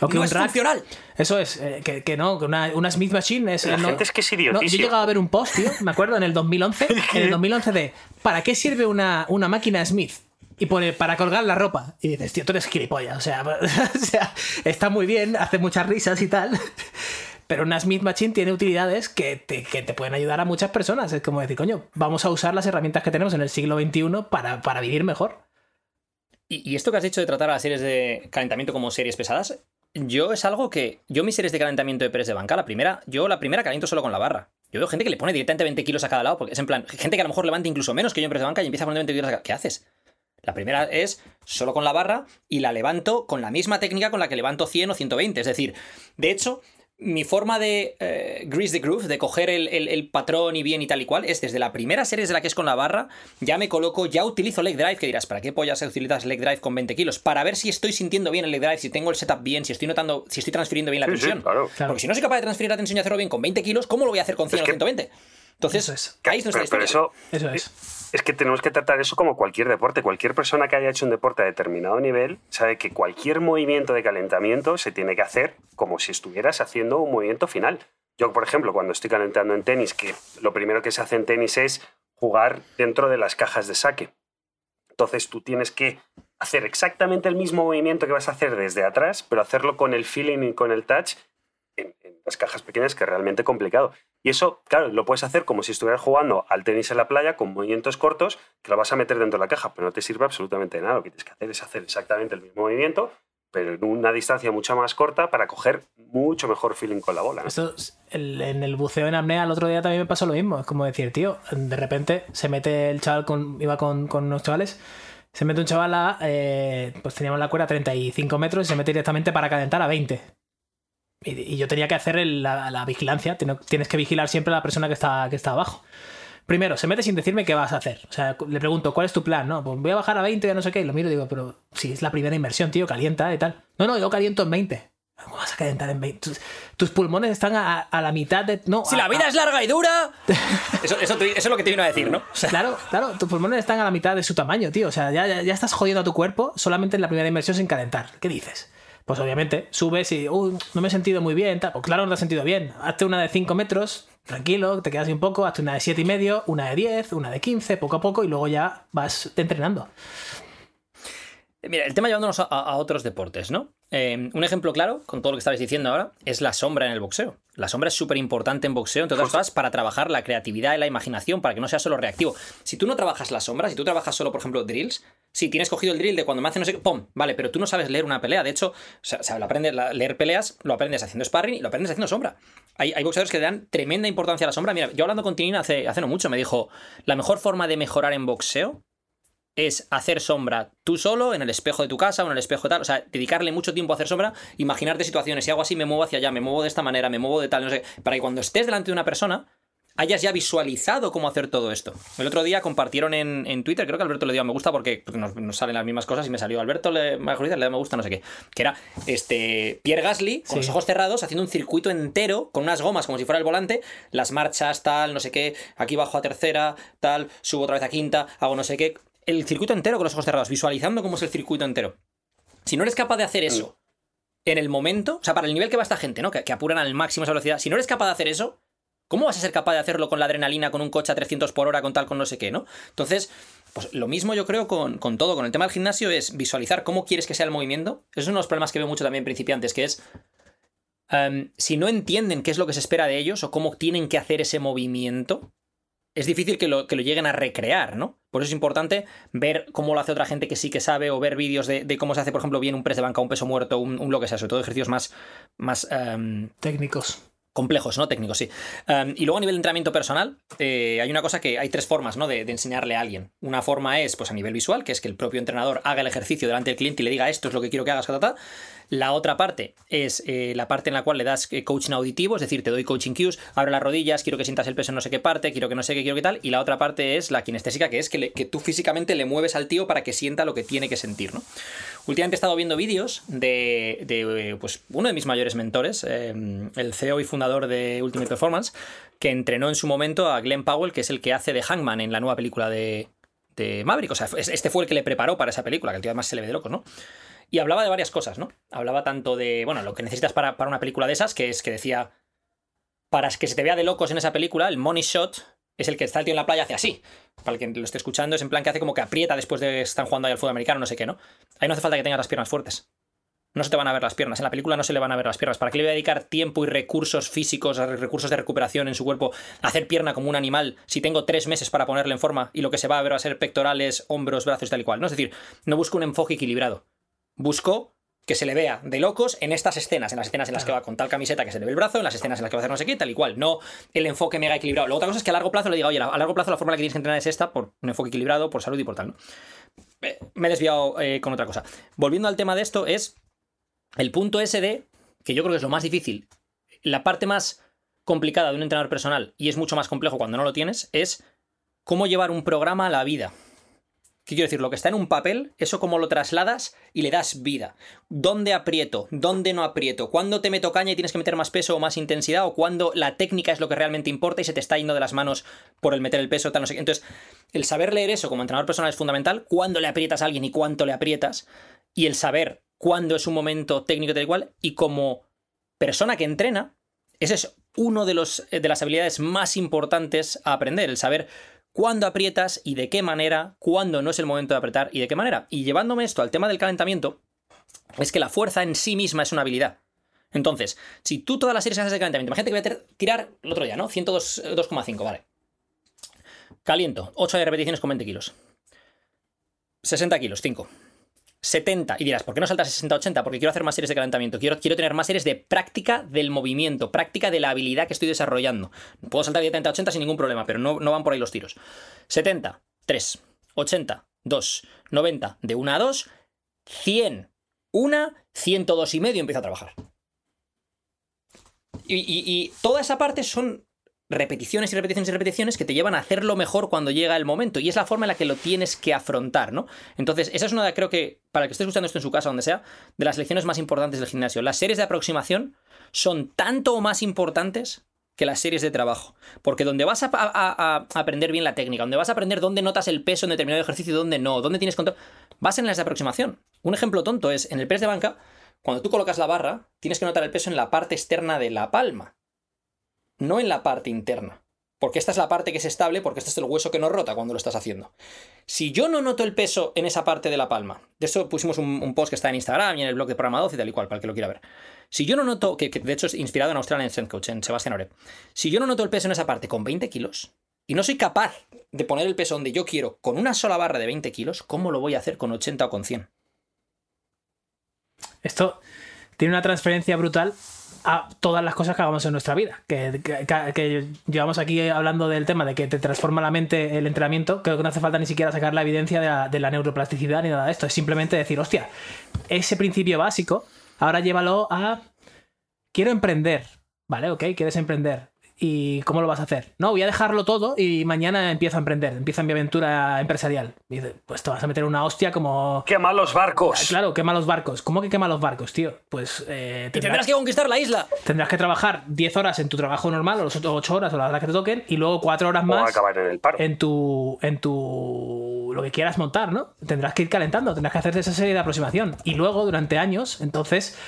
O que no un es rack- funcional. Eso es, eh, que, que no, que una, una Smith Machine es. La no- gente es que es No, yo llegaba a ver un post, tío, me acuerdo, en el 2011, <laughs> en el 2011 de ¿para qué sirve una, una máquina Smith? Y pone para colgar la ropa. Y dices, tío, tú eres gilipollas. O sea, <laughs> o sea, está muy bien, hace muchas risas y tal. <laughs> Pero una Smith Machine tiene utilidades que te, que te pueden ayudar a muchas personas. Es como decir, coño, vamos a usar las herramientas que tenemos en el siglo XXI para, para vivir mejor. Y, y esto que has dicho de tratar a las series de calentamiento como series pesadas, yo es algo que. Yo mis series de calentamiento de press de banca, la primera, yo la primera caliento solo con la barra. Yo veo gente que le pone directamente 20 kilos a cada lado, porque es en plan, gente que a lo mejor levanta incluso menos que yo en press de banca y empieza a poner 20 kilos a cada ¿Qué haces? La primera es solo con la barra y la levanto con la misma técnica con la que levanto 100 o 120. Es decir, de hecho, mi forma de eh, grease the groove, de coger el, el- el patrón y bien y tal y cual, es desde la primera serie de la que es con la barra, ya me coloco, ya utilizo leg drive, que dirás, ¿para qué pollas utilizas leg drive con 20 kilos? Para ver si estoy sintiendo bien el leg drive, si tengo el setup bien, si estoy notando, si estoy transfiriendo bien la Sí, sí, tensión. claro. Claro. Porque si no soy capaz de transferir la tensión y hacerlo bien con 20 kilos, ¿cómo lo voy a hacer con 100 Es o que- 120? Entonces, Eso es. ahí es nuestra Pero, pero eso, Eso es. Es que tenemos que tratar eso como cualquier deporte. Cualquier persona que haya hecho un deporte a determinado nivel sabe que cualquier movimiento de calentamiento se tiene que hacer como si estuvieras haciendo un movimiento final. Yo, por ejemplo, cuando estoy calentando en tenis, que lo primero que se hace en tenis es jugar dentro de las cajas de saque. Entonces tú tienes que hacer exactamente el mismo movimiento que vas a hacer desde atrás, pero hacerlo con el feeling y con el touch en, en las cajas pequeñas, que es realmente complicado. Y eso, claro, lo puedes hacer como si estuvieras jugando al tenis en la playa con movimientos cortos, que lo vas a meter dentro de la caja, pero no te sirve absolutamente de nada. Lo que tienes que hacer es hacer exactamente el mismo movimiento, pero en una distancia mucho más corta para coger mucho mejor feeling con la bola. Esto, en el buceo en apnea el otro día también me pasó lo mismo. Es como decir, tío, de repente se mete el chaval, con, iba con, con unos chavales, se mete un chaval a, eh, pues teníamos la cuerda a 35 metros y se mete directamente para calentar a 20. Y, y yo tenía que hacer el- la, la vigilancia, Tien- tienes que vigilar siempre a la persona que está, que está abajo. Primero, se mete sin decirme qué vas a hacer. O sea, le pregunto, ¿cuál es tu plan? No, pues voy a bajar a 20, ya no sé qué. Y lo miro y digo, pero si es la primera inversión, tío, calienta y tal. No, no, yo caliento en 20. ¿Cómo vas a calentar en 20? Tus, tus pulmones están a, a la mitad de. No, Si a- la vida a- es larga y dura. <laughs> Eso, eso, te- eso es lo que te vino a decir, ¿no? O sea, Claro, claro, tus pulmones están a la mitad de su tamaño, tío. O sea, ya, ya, ya estás jodiendo a tu cuerpo solamente en la primera inversión sin calentar. ¿Qué dices? Pues obviamente subes y, no me he sentido muy bien. Tal. Pues claro, no te has sentido bien. Hazte una de 5 metros, tranquilo, te quedas un poco. Hazte una de siete y medio, una de 10, una de 15, poco a poco, y luego ya vas entrenando. Mira, el tema llevándonos a otros deportes, ¿no? Eh, un ejemplo claro, con todo lo que estabais diciendo ahora, es la sombra en el boxeo. La sombra es súper importante en boxeo, entre otras cosas, para trabajar la creatividad y la imaginación, para que no sea solo reactivo. Si tú no trabajas la sombra, si tú trabajas solo, por ejemplo, drills, si tienes cogido el drill de cuando me hace no sé qué, ¡pum! Vale, pero tú no sabes leer una pelea. De hecho, o sea, lo aprendes, leer peleas lo aprendes haciendo sparring y lo aprendes haciendo sombra. Hay, hay boxeadores que le dan tremenda importancia a la sombra. Mira, yo hablando con Tinina hace, hace no mucho, me dijo, la mejor forma de mejorar en boxeo es hacer sombra tú solo, en el espejo de tu casa o en el espejo de tal. O sea, dedicarle mucho tiempo a hacer sombra, imaginarte situaciones. Si hago así, me muevo hacia allá, me muevo de esta manera, me muevo de tal, no sé. Para que cuando estés delante de una persona, hayas ya visualizado cómo hacer todo esto. El otro día compartieron en, en Twitter, creo que Alberto le dio a me gusta porque, porque nos, nos salen las mismas cosas y me salió Alberto le, le dio a me gusta, no sé qué. Que era este Pierre Gasly con Sí. los ojos cerrados haciendo un circuito entero con unas gomas como si fuera el volante, las marchas, tal, no sé qué. Aquí bajo a tercera, tal, subo otra vez a quinta, hago no sé qué. El circuito entero con los ojos cerrados, visualizando cómo es el circuito entero. Si no eres capaz de hacer eso en el momento, o sea, para el nivel que va esta gente, ¿no? Que, que apuran al máximo esa velocidad, si no eres capaz de hacer eso, ¿cómo vas a ser capaz de hacerlo con la adrenalina, con un coche a 300 por hora, con tal, con no sé qué, ¿no? Entonces, pues lo mismo yo creo con, con todo, con el tema del gimnasio, es visualizar cómo quieres que sea el movimiento. Esos son unos problemas que veo mucho también en principiantes, que es em, si no entienden qué es lo que se espera de ellos o cómo tienen que hacer ese movimiento, es difícil que lo, que lo lleguen a recrear, ¿no? Por eso es importante ver cómo lo hace otra gente que sí que sabe o ver vídeos de, de cómo se hace, por ejemplo, bien un press de banca, un peso muerto, un, un lo que sea, sobre todo ejercicios más, más em, Técnicos. complejos, ¿no? Técnicos, sí. Um, y luego a nivel de entrenamiento personal, eh, hay una cosa que hay tres formas, ¿no? De, de enseñarle a alguien. Una forma es, pues a nivel visual, que es que el propio entrenador haga el ejercicio delante del cliente y le diga esto es lo que quiero que hagas, ta, ta, ta. La otra parte es eh, la parte en la cual le das eh, coaching auditivo, es decir, te doy coaching cues, abre las rodillas, quiero que sientas el peso en no sé qué parte, quiero que no sé qué, quiero que tal. Y la otra parte es la kinestésica, que es que, que tú físicamente le mueves al tío para que sienta lo que tiene que sentir, ¿no? Últimamente he estado viendo vídeos de, de, eh, pues, uno de mis mayores mentores, el CEO y fundador de Ultimate Performance, que entrenó en su momento a Glenn Powell, que es el que hace de Hangman en la nueva película de, de Maverick. O sea, es- este fue el que le preparó para esa película, que el tío además se le ve de loco, ¿no? Y hablaba de varias cosas, ¿no? Hablaba tanto de, bueno, lo que necesitas para, para una película de esas, que es que decía, para que se te vea de locos en esa película, el money shot es el que está el tío en la playa, hace así. Para el que lo esté escuchando, es en plan que hace como que aprieta después de que están jugando ahí al fútbol americano, no sé qué, ¿no? Ahí no hace falta que tengas las piernas fuertes. No se te van a ver las piernas. En la película no se le van a ver las piernas. ¿Para qué le voy a dedicar tiempo y recursos físicos, recursos de recuperación en su cuerpo, a hacer pierna como un animal si tengo tres meses para ponerle en forma y lo que se va a ver va a ser pectorales, hombros, brazos, tal y cual? ¿no? Es decir, no busco un enfoque equilibrado. Busco que se le vea de locos en estas escenas, en las escenas en las que va con tal camiseta que se le ve el brazo, en las escenas en las que va a hacer no sé qué, tal y cual. No el enfoque mega equilibrado. Luego otra cosa es que a largo plazo le diga, oye, a largo plazo la forma en la que tienes que entrenar es esta, por un enfoque equilibrado, por salud y por tal, ¿no? Eh, Me he desviado eh, con otra cosa. Volviendo al tema de esto, es el punto ese de, que yo creo que es lo más difícil, la parte más complicada de un entrenador personal, y es mucho más complejo cuando no lo tienes, es cómo llevar un programa a la vida. ¿Qué quiero decir? Lo que está en un papel, eso cómo lo trasladas y le das vida. ¿Dónde aprieto? ¿Dónde no aprieto? ¿Cuándo te meto caña y tienes que meter más peso o más intensidad? ¿O cuándo la técnica es lo que realmente importa y se te está yendo de las manos por el meter el peso? No sé qué? Entonces, el saber leer eso como entrenador personal es fundamental. ¿Cuándo le aprietas a alguien y cuánto le aprietas? Y el saber cuándo es un momento técnico tal y cual. Y como persona que entrena, ese es uno de, los, de las habilidades más importantes a aprender. El saber cuándo aprietas y de qué manera, cuándo no es el momento de apretar y de qué manera. Y llevándome esto al tema del calentamiento, es que la fuerza en sí misma es una habilidad. Entonces, si tú todas las series haces de calentamiento, imagínate que voy a tirar el otro día, ¿no? 102,5, vale. Caliento, 8 de repeticiones con 20 kilos. 60 kilos, 5. 70. Y dirás, ¿por qué no saltas 60-80? Porque quiero hacer más series de calentamiento. Quiero, quiero tener más series de práctica del movimiento, práctica de la habilidad que estoy desarrollando. Puedo saltar directamente a 80 sin ningún problema, pero no, no van por ahí los tiros. 70, 3. 80, 2. 90, de 1 a 2. 100, 1. 102 y medio empiezo a trabajar. Y, y- y toda esa parte son repeticiones y repeticiones y repeticiones que te llevan a hacerlo mejor cuando llega el momento. Y es la forma en la que lo tienes que afrontar, ¿no? Entonces, esa es una de, creo que, para el que esté escuchando esto en su casa, donde sea, de las lecciones más importantes del gimnasio. Las series de aproximación son tanto o más importantes que las series de trabajo. Porque donde vas a, a- aprender bien la técnica, donde vas a aprender dónde notas el peso en determinado ejercicio y dónde no, dónde tienes control, vas en las de aproximación. Un ejemplo tonto es, en el press de banca, cuando tú colocas la barra, tienes que notar el peso en la parte externa de la palma no en la parte interna. Porque esta es la parte que es estable, porque este es el hueso que no rota cuando lo estás haciendo. Si yo no noto el peso en esa parte de la palma, de esto pusimos un, post que está en Instagram y en el blog de programa 12 y tal y cual, para el que lo quiera ver. Si yo no noto, que, que de hecho es inspirado en Australian Strength Coach, en Sebastián Oreb. Si yo no noto el peso en esa parte con 20 kilos y no soy capaz de poner el peso donde yo quiero con una sola barra de 20 kilos, ¿cómo lo voy a hacer con 80 o con 100? Esto tiene una transferencia brutal a todas las cosas que hagamos en nuestra vida. Que, que- llevamos aquí hablando del tema de que te transforma la mente el entrenamiento. Creo que no hace falta ni siquiera sacar la evidencia de la, de la neuroplasticidad ni nada de esto. Es simplemente decir, hostia, ese principio básico, ahora llévalo a. Quiero emprender. Vale, ok, quieres emprender. ¿Y cómo lo vas a hacer? No, voy a dejarlo todo y mañana empiezo a emprender, empiezo mi aventura empresarial. Y dice, pues te vas a meter una hostia como ¡Quema los barcos! Claro, quema los barcos. ¿Cómo que quema los barcos, tío? Pues eh, Y tendrás que conquistar la isla. tendrás que trabajar 10 horas en tu trabajo normal, o 8 horas, o la hora que te toquen, y luego 4 horas O más acabar en el paro. en tu. en tu. lo que quieras montar, ¿no? Tendrás que ir calentando, tendrás que hacerte esa serie de aproximación. Y luego, durante años, entonces,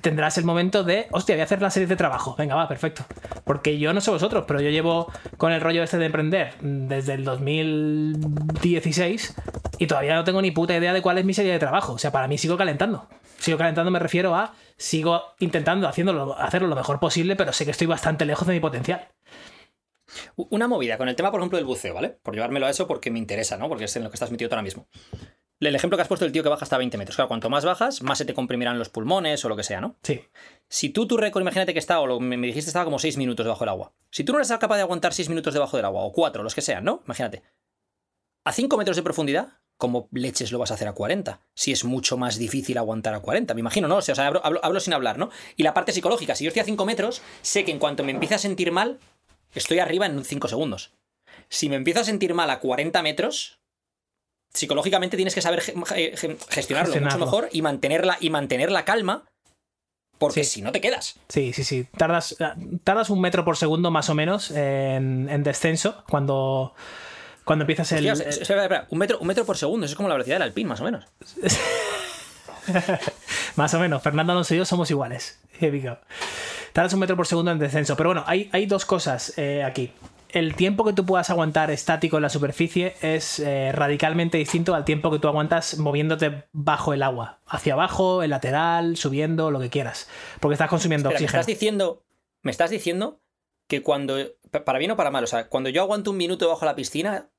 tendrás el momento de. Hostia, voy a hacer la serie de trabajo. Venga, va, perfecto. Porque yo no sé vosotros, pero yo llevo con el rollo este de emprender desde el 2016 y todavía no tengo ni puta idea de cuál es mi serie de trabajo. O sea, para mí sigo calentando. Sigo calentando, me refiero a. Sigo intentando haciéndolo, hacerlo lo mejor posible, pero sé que estoy bastante lejos de mi potencial. Una movida con el tema, por ejemplo, del buceo, ¿vale? Por llevármelo a eso porque me interesa, ¿no? Porque es en lo que estás metido ahora mismo. El ejemplo que has puesto del tío que baja hasta 20 metros. Claro, cuanto más bajas, más se te comprimirán los pulmones o lo que sea, ¿no? Sí. Si tú tu récord, imagínate que está, o lo- me me dijiste estaba como 6 minutos debajo del agua. Si tú no eres capaz de aguantar 6 minutos debajo del agua, o 4, los que sean, ¿no? Imagínate. A 5 metros de profundidad, ¿cómo leches lo vas a hacer a 40? Si es mucho más difícil aguantar a 40, me imagino, ¿no? O sea, hablo, hablo- hablo sin hablar, ¿no? Y la parte psicológica, si yo estoy a 5 metros, sé que en cuanto me empiece a sentir mal, estoy arriba en 5 segundos. Si me empiezo a sentir mal a 40 metros, psicológicamente tienes que saber ge- ge- ge- gestionarlo, mucho mejor y mantener la, y mantener la calma, porque Sí. si no te quedas. Sí, sí, sí. Tardas, tardas un metro por segundo más o menos en, en descenso cuando, cuando empiezas el. Espera, espera, Un, metro, un metro por segundo, eso es como la velocidad del alpín, más o menos. <laughs> Más o menos. Fernando Alonso y yo somos iguales. Tardas un metro por segundo en descenso. Pero bueno, hay, hay dos cosas eh, aquí. El tiempo que tú puedas aguantar estático en la superficie es eh, radicalmente distinto al tiempo que tú aguantas moviéndote bajo el agua. Hacia abajo, el lateral, subiendo, lo que quieras. Porque estás consumiendo Espera, me oxígeno. estás diciendo, me estás diciendo que cuando, pa- para bien o para mal, o sea, cuando yo aguanto un minuto bajo la piscina,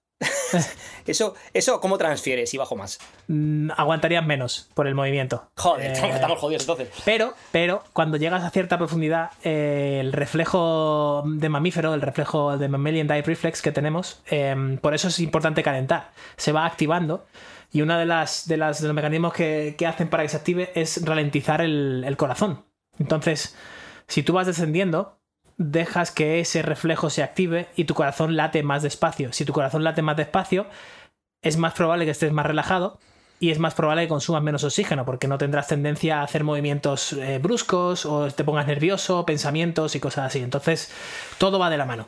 <laughs> eso, eso, ¿cómo transfiere si bajo más? Mm, aguantarías menos por el movimiento. Joder, Eh, estamos jodidos entonces. Pero, pero, cuando llegas a cierta profundidad, eh, el reflejo de mamífero, el reflejo de mammalian dive reflex que tenemos, eh, por eso es importante calentar. Se va activando y uno de, las, de, las, de los mecanismos que, que hacen para que se active es ralentizar el, el corazón. Entonces, si tú vas descendiendo, dejas que ese reflejo se active y tu corazón late más despacio. Si tu corazón late más despacio, es más probable que estés más relajado y es más probable que consumas menos oxígeno porque no tendrás tendencia a hacer movimientos eh, bruscos o te pongas nervioso, pensamientos y cosas así. Entonces, todo va de la mano.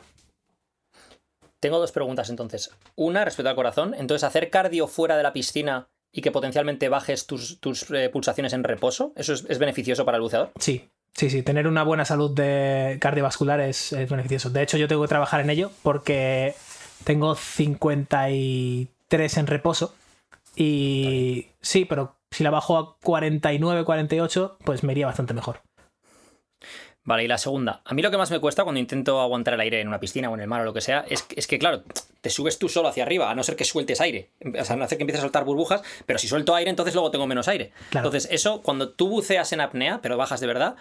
Tengo dos preguntas entonces. Una respecto al corazón. Entonces, hacer cardio fuera de la piscina y que potencialmente bajes tus, tus, eh, pulsaciones en reposo, ¿eso es, es beneficioso para el buceador? Sí, sí, sí. Tener una buena salud de cardiovascular es, es beneficioso. De hecho, yo tengo que trabajar en ello porque tengo 53 en reposo y sí, pero si la bajo a 49, 48, pues me iría bastante mejor. Vale, y la segunda. A mí lo que más me cuesta cuando intento aguantar el aire en una piscina o en el mar o lo que sea, es, es que, claro, te subes tú solo hacia arriba, a no ser que sueltes aire. O sea, a no hacer que empieces a soltar burbujas, pero si suelto aire, entonces luego tengo menos aire. Claro. Entonces, eso, cuando tú buceas en apnea, pero bajas de verdad,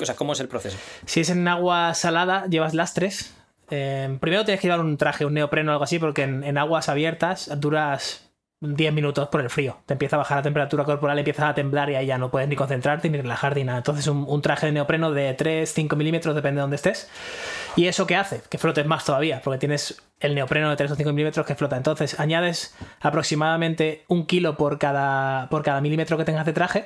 o sea, ¿cómo es el proceso? Si es en agua salada, llevas lastres. Eh, primero tienes que llevar un traje, un neopreno o algo así, porque en, en aguas abiertas duras 10 minutos por el frío. Te empieza a bajar la temperatura corporal, empiezas a temblar y ahí ya no puedes ni concentrarte ni relajarte ni nada. Entonces, un, traje de neopreno de 3, 5 milímetros, depende de dónde estés. ¿Y eso qué hace? Que flotes más todavía, porque tienes el neopreno de 3 o 5 milímetros que flota. Entonces, añades aproximadamente un kilo por cada, por cada milímetro que tengas de traje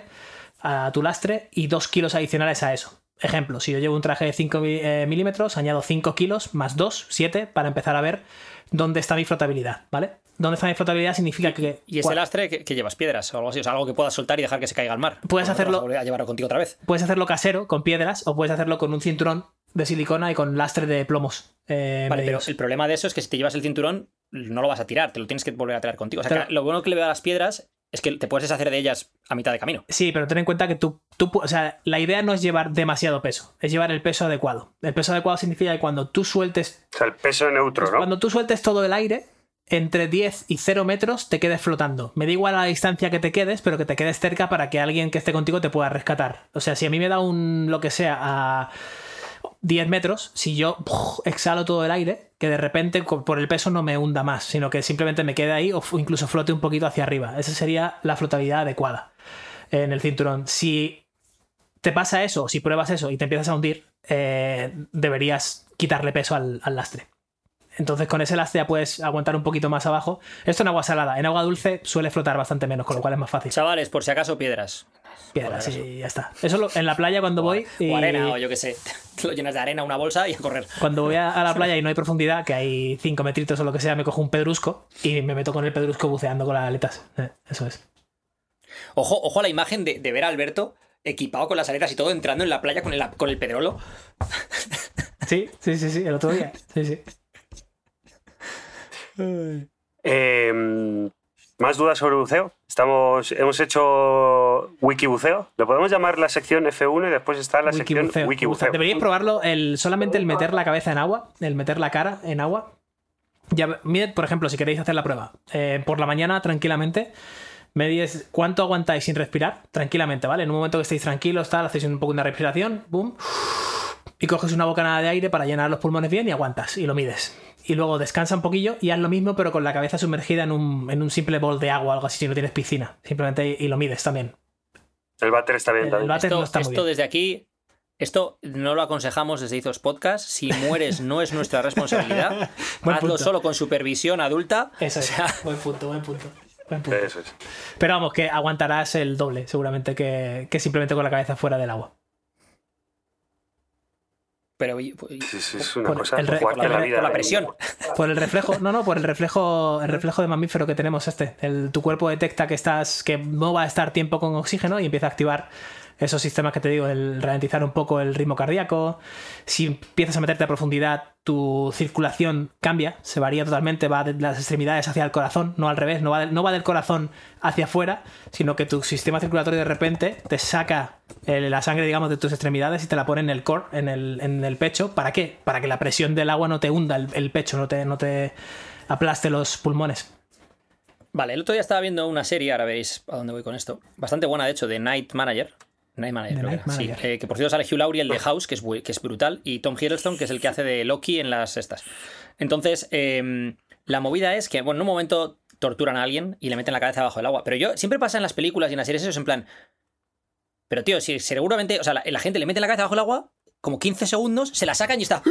a tu lastre y 2 kilos adicionales a eso. Ejemplo, si yo llevo un traje de 5 mi- eh, milímetros, añado 5 kilos más 2, 7, para empezar a ver dónde está mi flotabilidad, ¿vale? ¿Dónde está mi flotabilidad? Significa que... Y ese lastre que, que llevas piedras o algo así, o sea, algo que puedas soltar y dejar que se caiga al mar. Puedes hacerlo- a a llevarlo contigo otra vez. Puedes hacerlo casero, con piedras, o puedes hacerlo con un cinturón de silicona y con lastre de plomos. eh, Vale, pero el problema de eso es que si te llevas el cinturón, no lo vas a tirar, te lo tienes que volver a traer contigo. O sea, Pero- que lo bueno que le veo a las piedras es que te puedes deshacer de ellas a mitad de camino. Sí, pero ten en cuenta que tú, tú, o sea, la idea no es llevar demasiado peso, es llevar el peso adecuado. El peso adecuado significa que cuando tú sueltes, O sea, el peso neutro, ¿no? cuando tú sueltes todo el aire, entre 10 y 0 metros te quedes flotando. Me da igual la distancia que te quedes, pero que te quedes cerca para que alguien que esté contigo te pueda rescatar. O sea, si a mí me da un lo que sea a 10 metros, si yo exhalo todo el aire, que de repente por el peso no me hunda más, sino que simplemente me quede ahí o incluso flote un poquito hacia arriba. Esa sería la flotabilidad adecuada en el cinturón. Si te pasa eso, si pruebas eso y te empiezas a hundir, eh, deberías quitarle peso al, al lastre. Entonces con ese lastre ya puedes aguantar un poquito más abajo. Esto en agua salada. En agua dulce suele flotar bastante menos, con lo cual es más fácil. Chavales, por si acaso, piedras. Piedras y ya está. Eso lo- en la playa cuando voy... y- O arena, o yo qué sé. <laughs> Lo llenas de arena, una bolsa y a correr. Cuando voy a, a la <laughs> playa y no hay profundidad, que hay 5 metritos o lo que sea, me cojo un pedrusco y me meto con el pedrusco buceando con las aletas. Eh, eso es. Ojo, ojo a la imagen de, de ver a Alberto equipado con las aletas y todo, entrando en la playa con el, con el pedrolo. <laughs> Sí, sí, sí, sí, el otro día. Sí, sí. Eh, ¿Más dudas sobre buceo? Estamos, hemos hecho wikibuceo. ¿Le podemos llamar la sección F1 y después está la sección Wikibuceo. wikibuceo? Deberíais probarlo el, solamente el meter la cabeza en agua, el meter la cara en agua. Ya, mirad, por ejemplo, si queréis hacer la prueba, eh, por la mañana tranquilamente, medís cuánto aguantáis sin respirar, tranquilamente, ¿vale? En un momento que estéis tranquilos, tal, hacéis un poco una respiración, boom, y coges una bocanada de aire para llenar los pulmones bien y aguantas, y lo mides. Y luego descansa un poquillo y haz lo mismo, pero con la cabeza sumergida en un, en un simple bol de agua o algo así, si no tienes piscina. Simplemente y lo mides también. El váter está bien El- también. el váter Esto, no está muy esto bien. desde aquí, esto no lo aconsejamos desde Izos Podcast. Si mueres, no es nuestra responsabilidad. <laughs> Hazlo punto. solo con supervisión adulta. Eso es. O sea, Buen punto, buen punto. Buen punto. Eso es. Pero vamos, que aguantarás el doble, seguramente, que, que simplemente con la cabeza fuera del agua. Pero y- Sí, sí, es una Por cosa. el por la, la vida. por la de- presión. <laughs> Por el reflejo, no, no, por el reflejo, el reflejo de mamífero que tenemos este. El, tu cuerpo detecta que estás, que no va a estar tiempo con oxígeno y empieza a activar esos sistemas que te digo, el ralentizar un poco el ritmo cardíaco. Si empiezas a meterte a profundidad, tu circulación cambia, se varía totalmente, va de las extremidades hacia el corazón, no al revés, no va, del- corazón hacia afuera, sino que tu sistema circulatorio de repente te saca la sangre, digamos, de tus extremidades y te la pone en el core, en el, pecho. ¿Para qué? Para que la presión del agua no te hunda el, el pecho, no te, no te aplaste los pulmones. Vale, el otro día estaba viendo una serie, ahora veréis a dónde voy con esto. Bastante buena, de hecho, de Night Manager. Night Manager, creo que Night era, sí. Manager. Eh, que por cierto sale Hugh Laurie, el de House, que es, que es brutal, y Tom Hiddleston, que es el que hace de Loki en las estas. Entonces, eh, la movida es que, bueno, en un momento torturan a alguien y le meten la cabeza bajo el agua. Pero yo, siempre pasa en las películas y en las series eso es en plan. Pero tío, si seguramente, o sea, la, la gente le mete la cabeza bajo el agua, como 15 segundos, se la sacan y está.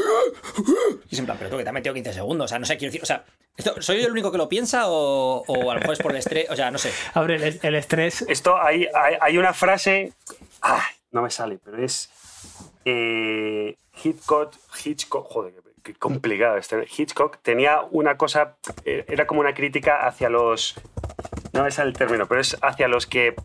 Y es en plan, pero tú que te has metido 15 segundos, o sea, no sé, quiero decir, o sea, ¿esto, ¿soy yo el único que lo piensa o, o a lo mejor es por el estrés? O sea, no sé. <laughs> Abre el, el estrés. Esto hay, hay, hay una frase. Ay, no me sale, pero es. Eh, Hitchcock. Hitchcock. Joder, qué, complicado este. Hitchcock tenía una cosa. eh, Era como una crítica hacia los. No sale el término, pero es hacia los que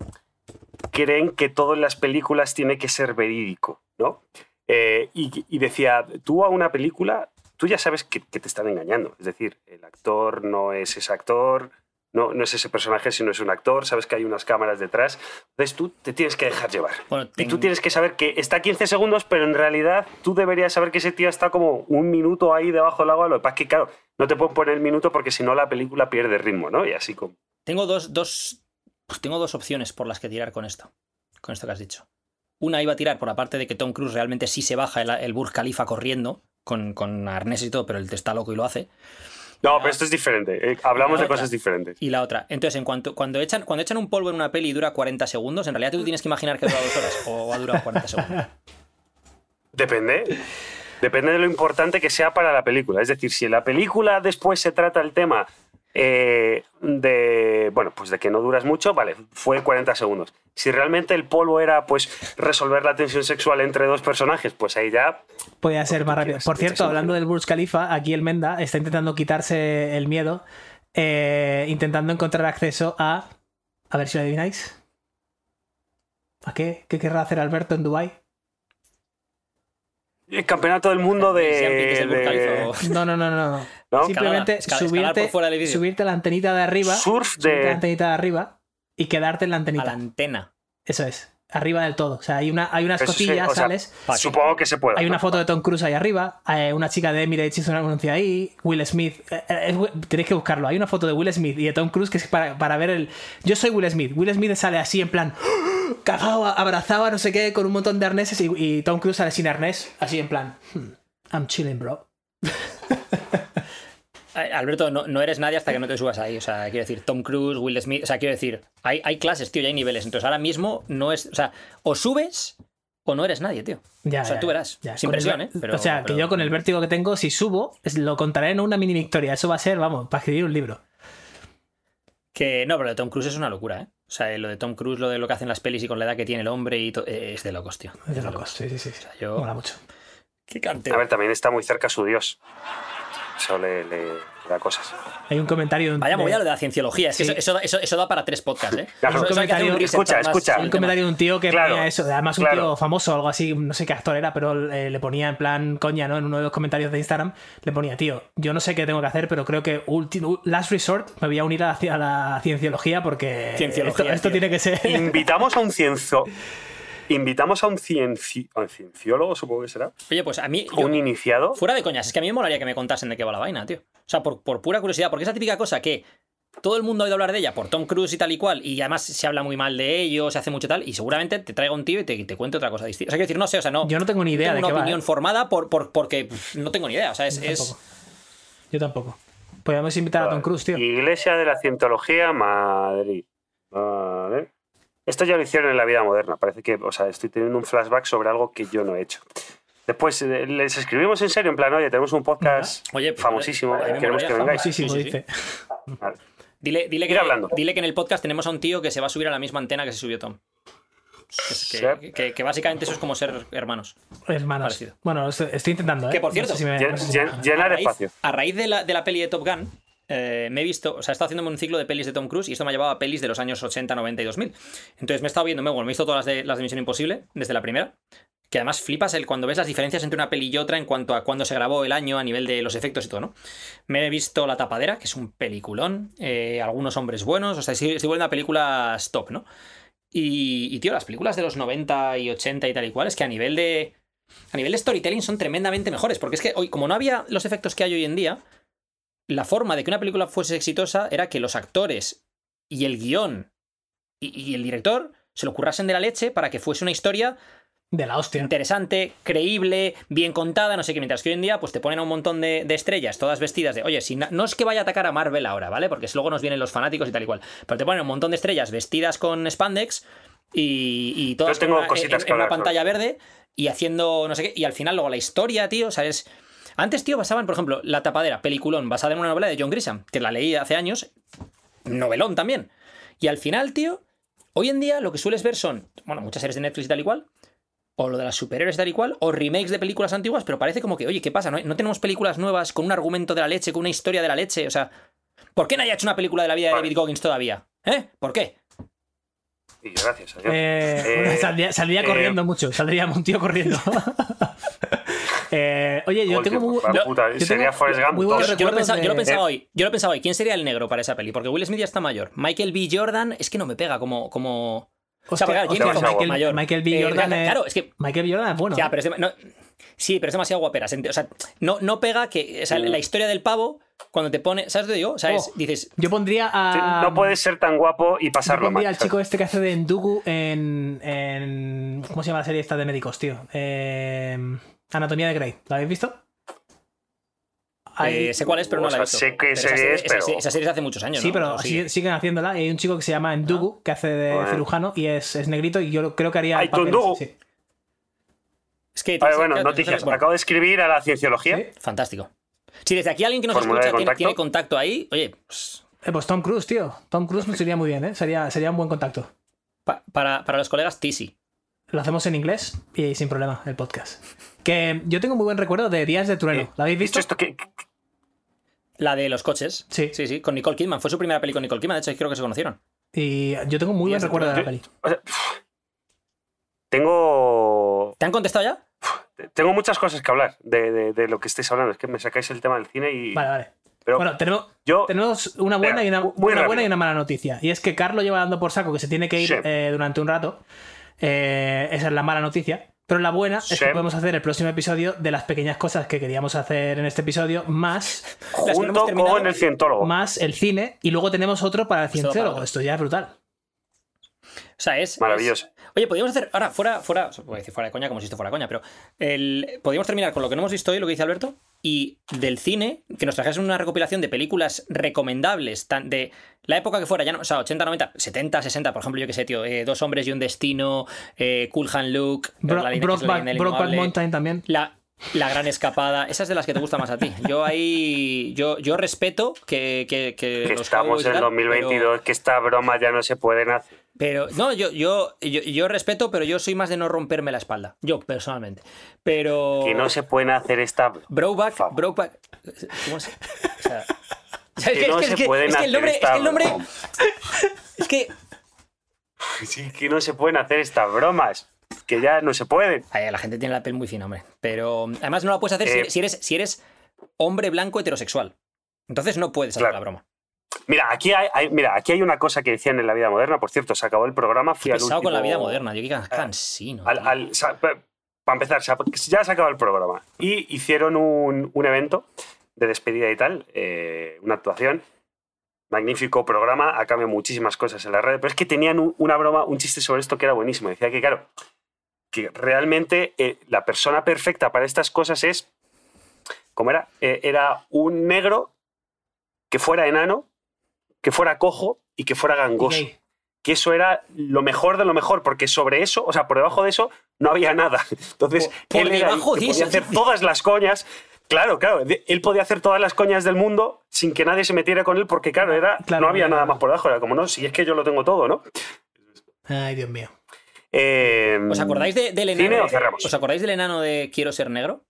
creen que todo en las películas tiene que ser verídico, ¿no? Eh, y, y decía, tú a una película, tú ya sabes que, que te están engañando. Es decir, el actor no es ese actor, no, no es ese personaje, sino es un actor, sabes que hay unas cámaras detrás. Entonces tú te tienes que dejar llevar. Bueno, Y tú tienes que saber que está a 15 segundos, pero en realidad tú deberías saber que ese tío está como un minuto ahí debajo del agua. Lo que pasa es que, claro, no te pueden poner el minuto porque si no la película pierde ritmo, ¿no? Y así como... Tengo dos, dos, pues tengo dos opciones por las que tirar con esto. Con esto que has dicho. Una iba a tirar por la parte de que Tom Cruise realmente sí se baja el, el Burj Khalifa corriendo, con, con arnés y todo, pero él está loco y lo hace. No, pero esto es diferente. eh, hablamos La de otra. cosas diferentes. Y la otra. Entonces, en cuanto, cuando, echan, cuando echan un polvo en una peli y dura 40 segundos, en realidad tú tienes que imaginar que dura dos horas o ha durado 40 segundos. Depende. Depende de lo importante que sea para la película. Es decir, si en la película después se trata el tema eh, de, bueno, pues de que no duras mucho, vale, fue 40 segundos. Si realmente el polvo era, pues, resolver la tensión sexual entre dos personajes, pues ahí ya Podía ser más rápido. quieras, Por cierto, hablando del Burj Khalifa, aquí el Menda está intentando quitarse el miedo, eh, intentando encontrar acceso a. A ver si lo adivináis. ¿A qué? ¿Qué querrá hacer Alberto en Dubai? El campeonato del mundo de... De- No, no, no, no. no. <laughs> Simplemente Escalar, escalar subirte, fuera subirte a la antenita de arriba. Surf a la de... antenita de arriba y quedarte en la A antenita. la antena. Eso es. Arriba del todo. O sea, hay, una, hay unas Eso sí, cotillas, sea, sales. Supongo que se puede. Hay una foto de Tom Cruise ahí arriba, eh, una chica de Emirates hizo un anuncio ahí, Will Smith, eh, eh, tenéis que buscarlo, hay una foto de Will Smith y de Tom Cruise que es para, para ver el... Yo soy Will Smith, Will Smith sale así en plan, cagado, abrazado, no sé qué, con un montón de arneses y, y Tom Cruise sale sin arnés, así en plan, "Hmm, I'm chilling, bro. <laughs> Alberto, no, no eres nadie hasta que no te subas ahí. O sea, quiero decir, Tom Cruise, Will Smith. O sea, quiero decir, hay, hay clases, tío, y hay niveles. Entonces ahora mismo no es. O sea, o subes o no eres nadie, tío. Ya, o sea, ya, tú verás. ya. Sin Con el presión, ver- ¿eh? Pero- o sea, que yo con el vértigo que tengo, si subo, lo contaré en una mini victoria, eso va a ser, vamos, para escribir un libro. Que no, pero Tom Cruise es una locura, ¿eh? O sea, lo de Tom Cruise, lo de lo que hacen las pelis y con la edad que tiene el hombre y eh, es de locos, tío. Es de locos, sí, sí, sí. O sea, yo. Mola mucho. Qué A cantero. ver, también está muy cerca su dios. Eso le, le cosas. Hay un comentario... Vaya de- movida lo de la cienciología. Es que Sí. eso, eso, eso, eso da para tres podcasts, ¿eh? Claro. Eso- eso hay que hacer un Comentario- research Escucha, escucha. Hay un comentario de un tío que Claro, ponía eso, además un claro. tío famoso o algo así, no sé qué actor era, pero eh, le ponía en plan coña, ¿no? En uno de los comentarios de Instagram, le ponía, tío, yo no sé qué tengo que hacer, pero creo que ulti- last resort me voy a unir a la, ci- a la cienciología porque Cienciología, esto, esto tiene que ser... Invitamos a un cienzo... <laughs> Invitamos a un, cienci... a un cienciólogo, supongo que será. Oye, pues a mí. yo- un iniciado. Fuera de coñas, es que a mí me molaría que me contasen de qué va la vaina, tío. O sea, por, por pura curiosidad, porque esa típica cosa que todo el mundo ha oído hablar de ella por Tom Cruise y tal y cual, y además se habla muy mal de ello, se hace mucho tal, y seguramente te traiga un tío y te, te cuente otra cosa distinta. O sea, quiero decir, no sé, o sea, no. Yo no tengo ni idea tengo de una qué va, opinión ¿eh? formada por, por- porque pff, no tengo ni idea. O sea, es. Yo es- tampoco. Yo tampoco. Podríamos invitar a Tom Cruise, tío. Iglesia de la Cientología, Madrid. Vale. Esto ya lo hicieron en la vida moderna. Parece que, o sea, estoy teniendo un flashback sobre algo que yo no he hecho. Después eh, les escribimos en serio, en plan, oye, tenemos un podcast Oye, pues, famosísimo, me queremos que vengáis. Famosísimo, Sí, sí, sí. dice. Vale. Dile, dile, que, hablando. dile que en el podcast tenemos a un tío que se va a subir a la misma antena que se subió Tom. Es que, que- que básicamente eso es como ser hermanos. Hermanos. Parecido. Bueno, estoy, intentando, ¿eh? Que, por cierto, no sé si me- Llen- no sé si me- llen- llenar a raíz, espacio. a raíz de, la, de la peli de Top Gun, eh, me he visto, o sea, he estado haciéndome un ciclo de pelis de Tom Cruise y esto me ha llevado a pelis de los años 80, 90 y 2000. Entonces me he estado viendo, bueno, he visto todas las de, las Misión Imposible, desde la primera. Que además flipas el cuando ves las diferencias entre una peli y otra en cuanto a cuándo se grabó el año, a nivel de los efectos y todo, ¿no? Me he visto La Tapadera, que es un peliculón, eh, algunos hombres buenos, o sea, estoy, estoy viendo a películas top, ¿no? Y, y, tío, las películas de los 90 y 80 y tal y cual, es que a nivel de. A nivel de storytelling son tremendamente mejores. Porque es que hoy, como no había los efectos que hay hoy en día, la forma de que una película fuese exitosa era que los actores y el guion y, y el director se lo currasen de la leche para que fuese una historia De la hostia. interesante, creíble, bien contada, no sé qué. Mientras que hoy en día, pues te ponen a un montón de, de estrellas, todas vestidas de. Oye, si na- no es que vaya a atacar a Marvel ahora, ¿vale? Porque luego nos vienen los fanáticos y tal y cual. Pero te ponen un montón de estrellas vestidas con spandex y, y todas tengo en una, cositas en- una pantalla verde y haciendo no sé qué. Y al final, luego la historia, tío, ¿sabes? Antes, tío, basaban, por ejemplo, La Tapadera, peliculón, basada en una novela de John Grisham, que la leí hace años, novelón también. Y al final, tío, hoy en día lo que sueles ver son, bueno, muchas series de Netflix y tal y cual, o lo de las superhéroes tal y cual, o remakes de películas antiguas, pero parece como que, oye, ¿qué pasa? ¿No, no tenemos películas nuevas con un argumento de la leche, con una historia de la leche? O sea, ¿por qué no haya hecho una película de la vida de. David Goggins todavía? ¿Eh? ¿Por qué? Y gracias a Dios. Eh, Eh, saldría saldría eh, corriendo mucho, saldría un tío corriendo. <laughs> Eh, oye, yo Joder, tengo muy, yo- puta, yo sería tengo Forrest Gump muy buenos dos. Yo lo, pensaba, yo lo de- pensaba hoy. Yo lo pensaba hoy. ¿Quién sería el negro para esa peli? Porque Will Smith ya está mayor. Michael B. Jordan es que no me pega como. como... o sea, porque, Michael- mayor. Michael B. Eh, Jordan es- Claro, es que Michael B. Jordan es bueno. Ya, pero es dema- no- sí, pero es demasiado guapera. O sea, no, no pega que. O sea, la historia del pavo, cuando te pone. ¿Sabes lo que digo? O sea, es- Oh, dices. Yo pondría a. no puedes ser tan guapo y yo pasarlo mal. pondría al ¿sabes? chico este que hace de Ndugu en, en. ¿Cómo se llama la serie esta de médicos, tío? Eh, Anatomía de Grey. ¿La habéis visto? Eh, sé cuál es, pero no la he visto. sé qué Pero esa serie es, esa pero- esa serie es hace muchos años. Sí, ¿no? pero ¿O sí- sigue? siguen haciéndola. Y hay un chico que se llama Ndugu, que hace de Bueno. cirujano y es, es negrito y yo creo que haría... Ay, tu papel Ndugu. ese, sí. Es que. Vale, bueno, noticias. bueno, Acabo de escribir a la cienciología. Sí. Fantástico. Si desde aquí alguien que nos Formulario escucha tiene, contacto. tiene contacto ahí, oye, pues, Eh, pues Tom Cruise, tío. Tom Cruise nos iría muy bien, ¿eh? Sería, sería un buen contacto. pa- para, para los colegas, Tisi. Lo hacemos en inglés y sin problema, el podcast. Que yo tengo muy buen recuerdo de Días de Trueno. Eh, ¿La habéis visto? Dicho esto, ¿qué- qué- La de los coches. Sí. Sí, sí, con Nicole Kidman. Fue su primera peli con Nicole Kidman, de hecho, creo que se conocieron. Y yo tengo muy buen recuerdo de la peli. o sea, pf, tengo ¿Te han contestado ya? tengo muchas cosas que hablar de, de- de lo que estáis hablando. Es que me sacáis el tema del cine y. Vale, vale. Pero Bueno, tenemos, yo. tenemos una buena, y una, una buena y una mala noticia. Y es que Carlos lleva dando por saco que se tiene que ir Sí. eh, durante un rato. Eh, esa es la mala noticia. Pero la buena es Sí. que podemos hacer el próximo episodio de las pequeñas cosas que queríamos hacer en este episodio, más, Las que no hemos junto con el cientólogo. más el cine. Y luego tenemos otro para el para- Esto ya es brutal. O sea, es. Maravilloso. es- Oye, podríamos hacer. Ahora, fuera, fuera. Voy a decir fuera de coña como si esto fuera coña, pero. El, podríamos terminar con lo que no hemos visto hoy, lo que dice Alberto. Y del cine, que nos trajesen una recopilación de películas recomendables, tan, de la época que fuera, ya no, o sea, 80, 90, 70, 60, por ejemplo, yo que sé, tío, eh, Dos hombres y un destino, eh, Cool Hand Luke, Bro- la leyenda- Brokeback la leyenda del Brokeback indomable, Mountain también. La, la gran escapada, esa es de las que te gusta más a ti. Yo ahí. Yo, yo respeto que. que, que Que los estamos en tal, 2022, que esta broma ya no se puede hacer. Pero, no, yo, yo, yo, yo respeto, pero yo soy más de no romperme la espalda. Yo, personalmente. Pero. Que no se pueden hacer esta. Brokeback, favor. Brokeback. ¿Cómo se.? O sea. <laughs> Que no se pueden hacer. Es que el nombre. Es que. <laughs> <laughs> Sí, que no se pueden hacer estas bromas. Que ya no se pueden. Ay, la gente tiene la piel muy fina, hombre. Pero además no la puedes hacer si- Eh. si, eres, si eres hombre blanco heterosexual. Entonces no puedes hacer Claro. la broma. Mira, aquí hay, hay- mira, aquí hay una cosa que decían en la vida moderna. Por cierto, se acabó el programa. Fui al pesado con la último- vida moderna. Yo qué can- cansino. Al, al- para empezar, ya se acabó el programa. Y hicieron un, un evento de despedida y tal, eh, una actuación. Magnífico programa, ha cambiado muchísimas cosas en la red, pero es que tenían un- una broma, un chiste sobre esto que era buenísimo. Decía que, claro, que realmente eh, la persona perfecta para estas cosas es, ¿cómo era? Eh, era un negro que fuera enano, que fuera cojo y que fuera gangoso que eso era lo mejor de lo mejor, porque sobre eso, o sea, por debajo de eso, no había nada. Entonces, Por- por él el debajo que podía eso, hacer todas las coñas. Claro, claro, él podía hacer todas las coñas del mundo sin que nadie se metiera con él, porque claro, era, Claro, no había claro. nada más por debajo, era como, no, si es que yo lo tengo todo, ¿no? Ay, Dios mío. Eh, ¿Os acordáis de- del ¿Cine enano? o cerramos? ¿Os acordáis del enano de Quiero ser negro?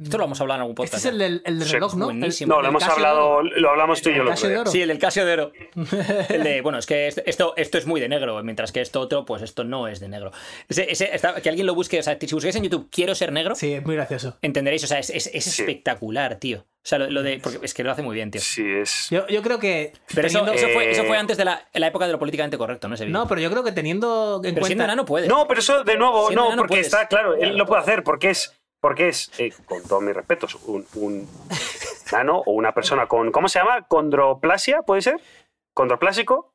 Esto lo hemos hablado en algún Este podcast. es el del, el del Sí, reloj, ¿no? buenísimo. No, lo el hemos hablado, lo hablamos tú y yo El lo Casio de oro. Sí, el del Casio de Oro. <laughs> El de, bueno, es que esto, esto, esto es muy de negro, mientras que esto otro, pues esto no es de negro. Ese- ese- está- que alguien lo busque, o sea, si busquéis en YouTube Quiero ser negro, Sí, es muy gracioso. entenderéis, o sea, es, es- es Sí. espectacular, tío. O sea, lo, lo de. Porque es que lo hace muy bien, tío. Sí, es. Yo, yo creo que. Pero eso, teniendo- eso, fue, eso fue Eh, antes de la, la época de lo políticamente correcto, ¿no? Ese vídeo. No, pero yo creo que teniendo en pero siendo cuenta. enano puede. No, pero eso de nuevo, Siendo no, porque puedes. está claro, él lo puede hacer, porque es, porque es, eh, con todos mis respetos, un, un nano o una persona con, ¿cómo se llama? Condroplasia, ¿puede ser? Condroplásico,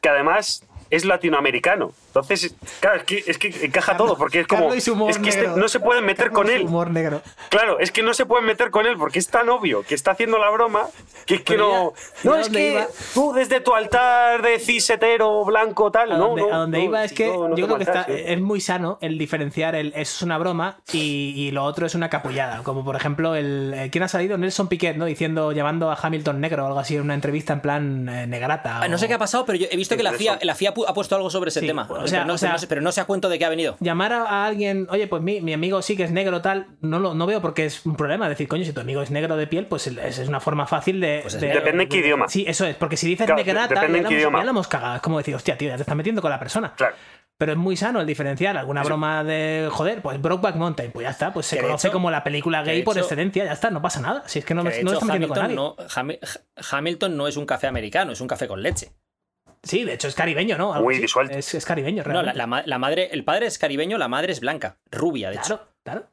que además es latinoamericano. Entonces, claro, es que, es que encaja todo, porque es como, Carlos y su humor es que este- negro. no se pueden meter con Carlos él. Humor negro. Claro, es que no se pueden meter con él porque es tan obvio que está haciendo la broma que es que Pero no. ya- no, es que iba- tú desde tu altar de cis hetero blanco tal. A no, donde, no, a donde no, iba es que no, no yo creo que está, ¿eh? es muy sano el diferenciar el eso es una broma y, y lo otro es una capullada. Como por ejemplo, el, eh, ¿quién ha salido? Nelson Piquet, ¿no? Diciendo, llamando a Hamilton negro o algo así en una entrevista en plan eh, negrata. Ah, No sé qué ha pasado, pero yo he visto que la FIA, la FIA ha puesto algo sobre ese Sí, tema. O sea, pero, no, o sea- pero no sé- pero no sé a cuento de qué ha venido. Llamar a, a alguien, oye, pues mi, mi amigo sí que es negro tal, no lo no veo porque es un problema. Decir, coño, si tu amigo es negro de piel, pues es, es una forma fácil de. Pues de-. Depende en qué idioma. Sí, eso es, porque si dices Claro, negrata, ya en la, idioma. ya la hemos cagado. Es como decir, hostia, tío, ya te estás metiendo con la persona. Claro. Pero es muy sano el diferenciar alguna broma de, joder, pues Brokeback Mountain, pues ya está, pues se Que de conoce hecho- como la película que de gay por hecho- excelencia, ya está, no pasa nada. Si es que no Que de hecho, está metiendo con nadie. Hamilton, no, Hami- Hamilton no es un café americano, es un café con leche. Sí, de hecho es caribeño, ¿no? Algo Muy así. disuelto. Es, es caribeño, No, la, realmente. la ma- la madre, el padre es caribeño, la madre es blanca, rubia, de hecho. Claro, claro.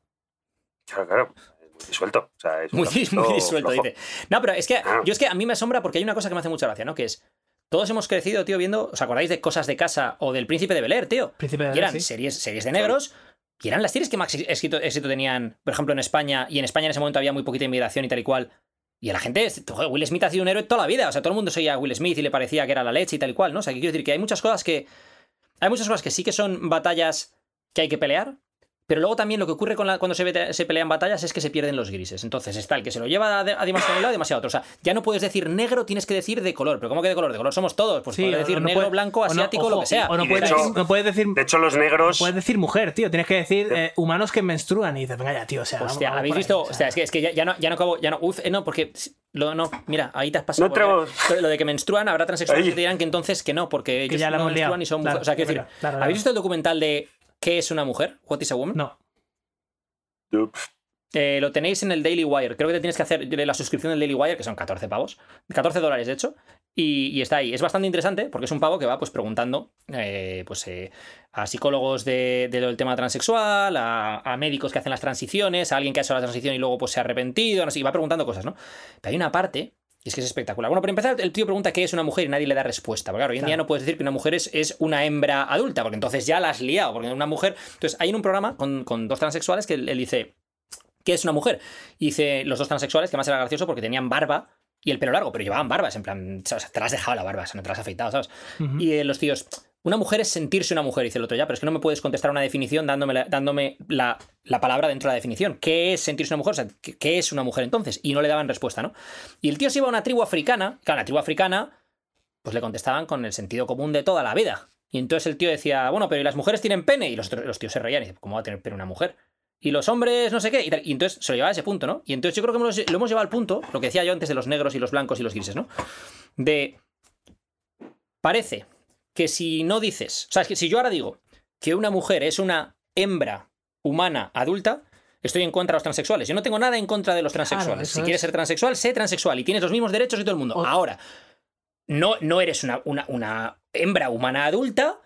Claro, claro. Es muy disuelto. O sea, es un Muy, muy disuelto, flojo. dice. No, pero es que Ah. yo es que a mí me asombra porque hay una cosa que me hace mucha gracia, ¿no? Que es. Todos hemos crecido, tío, viendo. ¿Os acordáis de cosas de casa o del príncipe de Bel Air, tío? Príncipe de Bel Air, eran sí. series, series de negros. Y eran las series que más éxito, éxito tenían, por ejemplo, en España. Y en España en ese momento había muy poquita inmigración y tal y cual. Y a la gente, Will Smith ha sido un héroe toda la vida. O sea, todo el mundo seguía a Will Smith y le parecía que era la leche y tal y cual, ¿no? O sea, que quiero decir que hay muchas cosas que. Hay muchas cosas que sí que son batallas que hay que pelear. Pero luego también lo que ocurre con la- cuando se, pelean batallas es que se pierden los grises. Entonces está el que se lo lleva a, de- a demasiado un lado y demasiado a otro. O sea, ya no puedes decir negro, tienes que decir de color. ¿Pero cómo que de color? De color somos todos. Pues Sí, puedes decir no negro, puede- blanco, o no- asiático, lo que sea. O no de puedes, hecho- decir, no puedes decir. De hecho, los negros. Puedes decir mujer, tío. Tienes que decir eh, humanos que menstruan. Y dices, venga ya, tío. O sea, Hostia, vamos- ¿habéis visto? o sea. Es que, es que ya, ya no, ya no acabo. Ya no, uf, eh, no, porque. Lo, no, mira, ahí te has pasado. No te- lo de que menstruan, habrá transexuales que te dirán que entonces que no, porque ellos ya la no menstruan y son Claro, mujeres. O sea, quiero decir, verdad, claro, claro. ¿habéis visto el documental de ¿Qué es una mujer? ¿What is a woman? No. Ups. Eh, lo tenéis en el Daily Wire. Creo que te tienes que hacer la suscripción del Daily Wire, que son 14 pavos. 14 dólares, de hecho. Y, y está ahí. Es bastante interesante porque es un pavo que va pues preguntando eh, pues, eh, a psicólogos de, de lo del tema transexual, a, a médicos que hacen las transiciones, a alguien que ha hecho la transición y luego pues se ha arrepentido, no sé, y va preguntando cosas, ¿no? Pero hay una parte y es que es espectacular. Bueno, para empezar, el tío pregunta qué es una mujer y nadie le da respuesta. Porque claro, hoy en día no puedes decir que una mujer es, es una hembra adulta, porque entonces ya la has liado. Porque una mujer. Entonces, hay en un programa con, con dos transexuales que él, él dice. ¿Qué es una mujer? Y dice los dos transexuales, que más era gracioso porque tenían barba y el pelo largo, pero llevaban barbas, en plan, o sea, te las has dejado la barba, o sea, no te las has afeitado, ¿sabes? Y eh, los tíos, una mujer es sentirse una mujer, dice el otro ya, pero es que no me puedes contestar una definición dándome, la, dándome la, la palabra dentro de la definición. ¿Qué es sentirse una mujer? O sea, ¿qué, es una mujer entonces? Y no le daban respuesta, ¿no? Y el tío se iba a una tribu africana, claro, la tribu africana, pues le contestaban con el sentido común de toda la vida. Y entonces el tío decía, bueno, pero ¿y las mujeres tienen pene? Y los, los tíos se reían y dicen, ¿cómo va a tener pene una mujer? Y los hombres, no sé qué, y. Y entonces se lo llevaba a ese punto, ¿no? Y entonces yo creo que lo hemos llevado al punto, lo que decía yo antes de los negros y los blancos y los grises, ¿no? De. Parece que si no dices. O sea, es que si yo ahora digo que una mujer es una hembra humana adulta, estoy en contra de los transexuales. Yo no tengo nada en contra de los transexuales. si es. quieres ser transexual, sé transexual y tienes los mismos derechos que todo el mundo. O- Ahora, no, no eres una, una, una hembra humana adulta.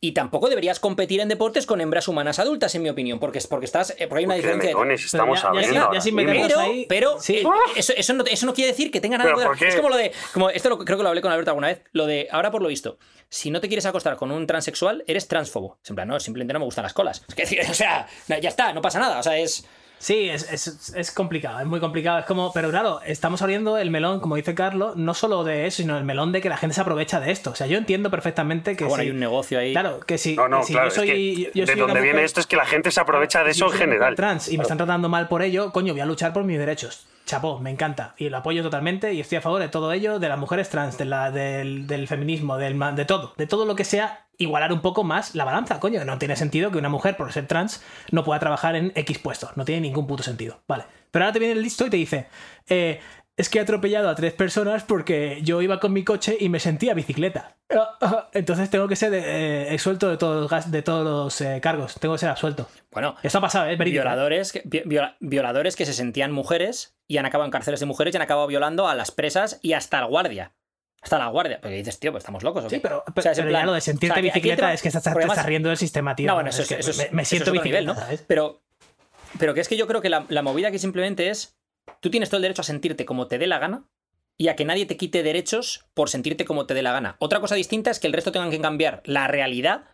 Y tampoco deberías competir en deportes con hembras humanas adultas, en mi opinión, porque, es porque estás. eh, Porque hay una Porque de diferencia. estamos ya- ya ya mismo. metemos pero, ahí- pero sí. eh, eso, eso, no, eso no quiere decir que tenga nada ¿Pero que ver. Es como lo de. Como esto lo- creo que lo hablé con Alberto alguna vez. Lo de. Ahora por lo visto. Si no te quieres acostar con un transexual, eres transfobo. Es En plan, no, simplemente no me gustan las colas. Es que, <laughs> o sea, ya está, no pasa nada. O sea, es. Sí, es, es- es complicado, es muy complicado. Es como, pero claro, estamos abriendo el melón, como dice Carlos, no solo de eso, sino el melón de que la gente se aprovecha de esto. O sea, yo entiendo perfectamente que Ah, bueno, si- hay un negocio ahí. Claro, que si, No, no, que si claro. yo soy, es que yo- yo de soy donde viene mujer- esto es que la gente se aprovecha de eso en general. trans y me están tratando mal por ello, coño, voy a luchar por mis derechos. Chapó, me encanta. Y lo apoyo totalmente y estoy a favor de todo ello, de las mujeres trans, de la, del, del feminismo, del, ma- de todo. De todo lo que sea igualar un poco más la balanza, coño. No tiene sentido que una mujer, por ser trans, no pueda trabajar en X puestos. No tiene ningún puto sentido. Vale. Pero ahora te viene el listo y te dice, eh, es que he atropellado a tres personas porque yo iba con mi coche y me sentía bicicleta. Entonces tengo que ser eh, exsuelto de todos los, gas- de todos los eh, cargos. Tengo que ser absuelto. Bueno, Esto ha pasado, ¿eh? Verídico. violadores que, vi- viola- violadores que se sentían mujeres y han acabado en cárceles de mujeres y han acabado violando a las presas y hasta al guardia. Hasta la guardia. Pero dices, tío, pues estamos locos. ¿o qué? Sí, pero, O sea, es en pero ya lo de sentirte o sea, bicicleta es que estás, porque además- estás riendo del sistema, tío. No, bueno, eso es, que eso es- me, me eso siento es bicicleta, nivel, ¿no? ¿sabes? Pero, pero que es que yo creo que la, la movida aquí simplemente es. Tú tienes todo el derecho a sentirte como te dé la gana y a que nadie te quite derechos por sentirte como te dé la gana. Otra cosa distinta es que el resto tengan que cambiar la realidad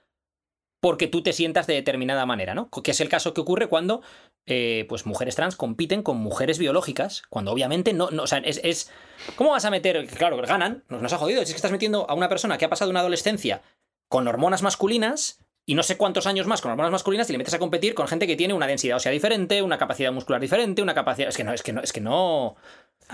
porque tú te sientas de determinada manera, ¿no? Que es el caso que ocurre cuando eh, pues mujeres trans compiten con mujeres biológicas, cuando obviamente no, no o sea, es, es- ¿Cómo vas a meter? Claro, ganan, nos, nos ha jodido, es que estás metiendo a una persona que ha pasado una adolescencia con hormonas masculinas y no sé cuántos años más con hormonas masculinas y le metes a competir con gente que tiene una densidad ósea diferente, una capacidad muscular diferente, una capacidad... Es que no, es que no, es que no...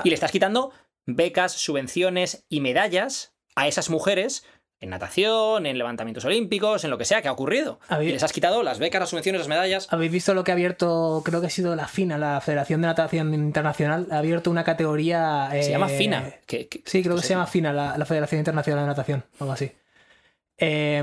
Y le estás quitando becas, subvenciones y medallas a esas mujeres en natación, en levantamientos olímpicos, en lo que sea que ha ocurrido. Y les has quitado las becas, las subvenciones, las medallas. ¿Habéis visto lo que ha abierto, creo que ha sido la FINA, la Federación de Natación Internacional? Ha abierto una categoría... Se eh, llama FINA. que- que- Sí, creo que se llama FINA, la, la Federación Internacional de Natación, algo así. Eh,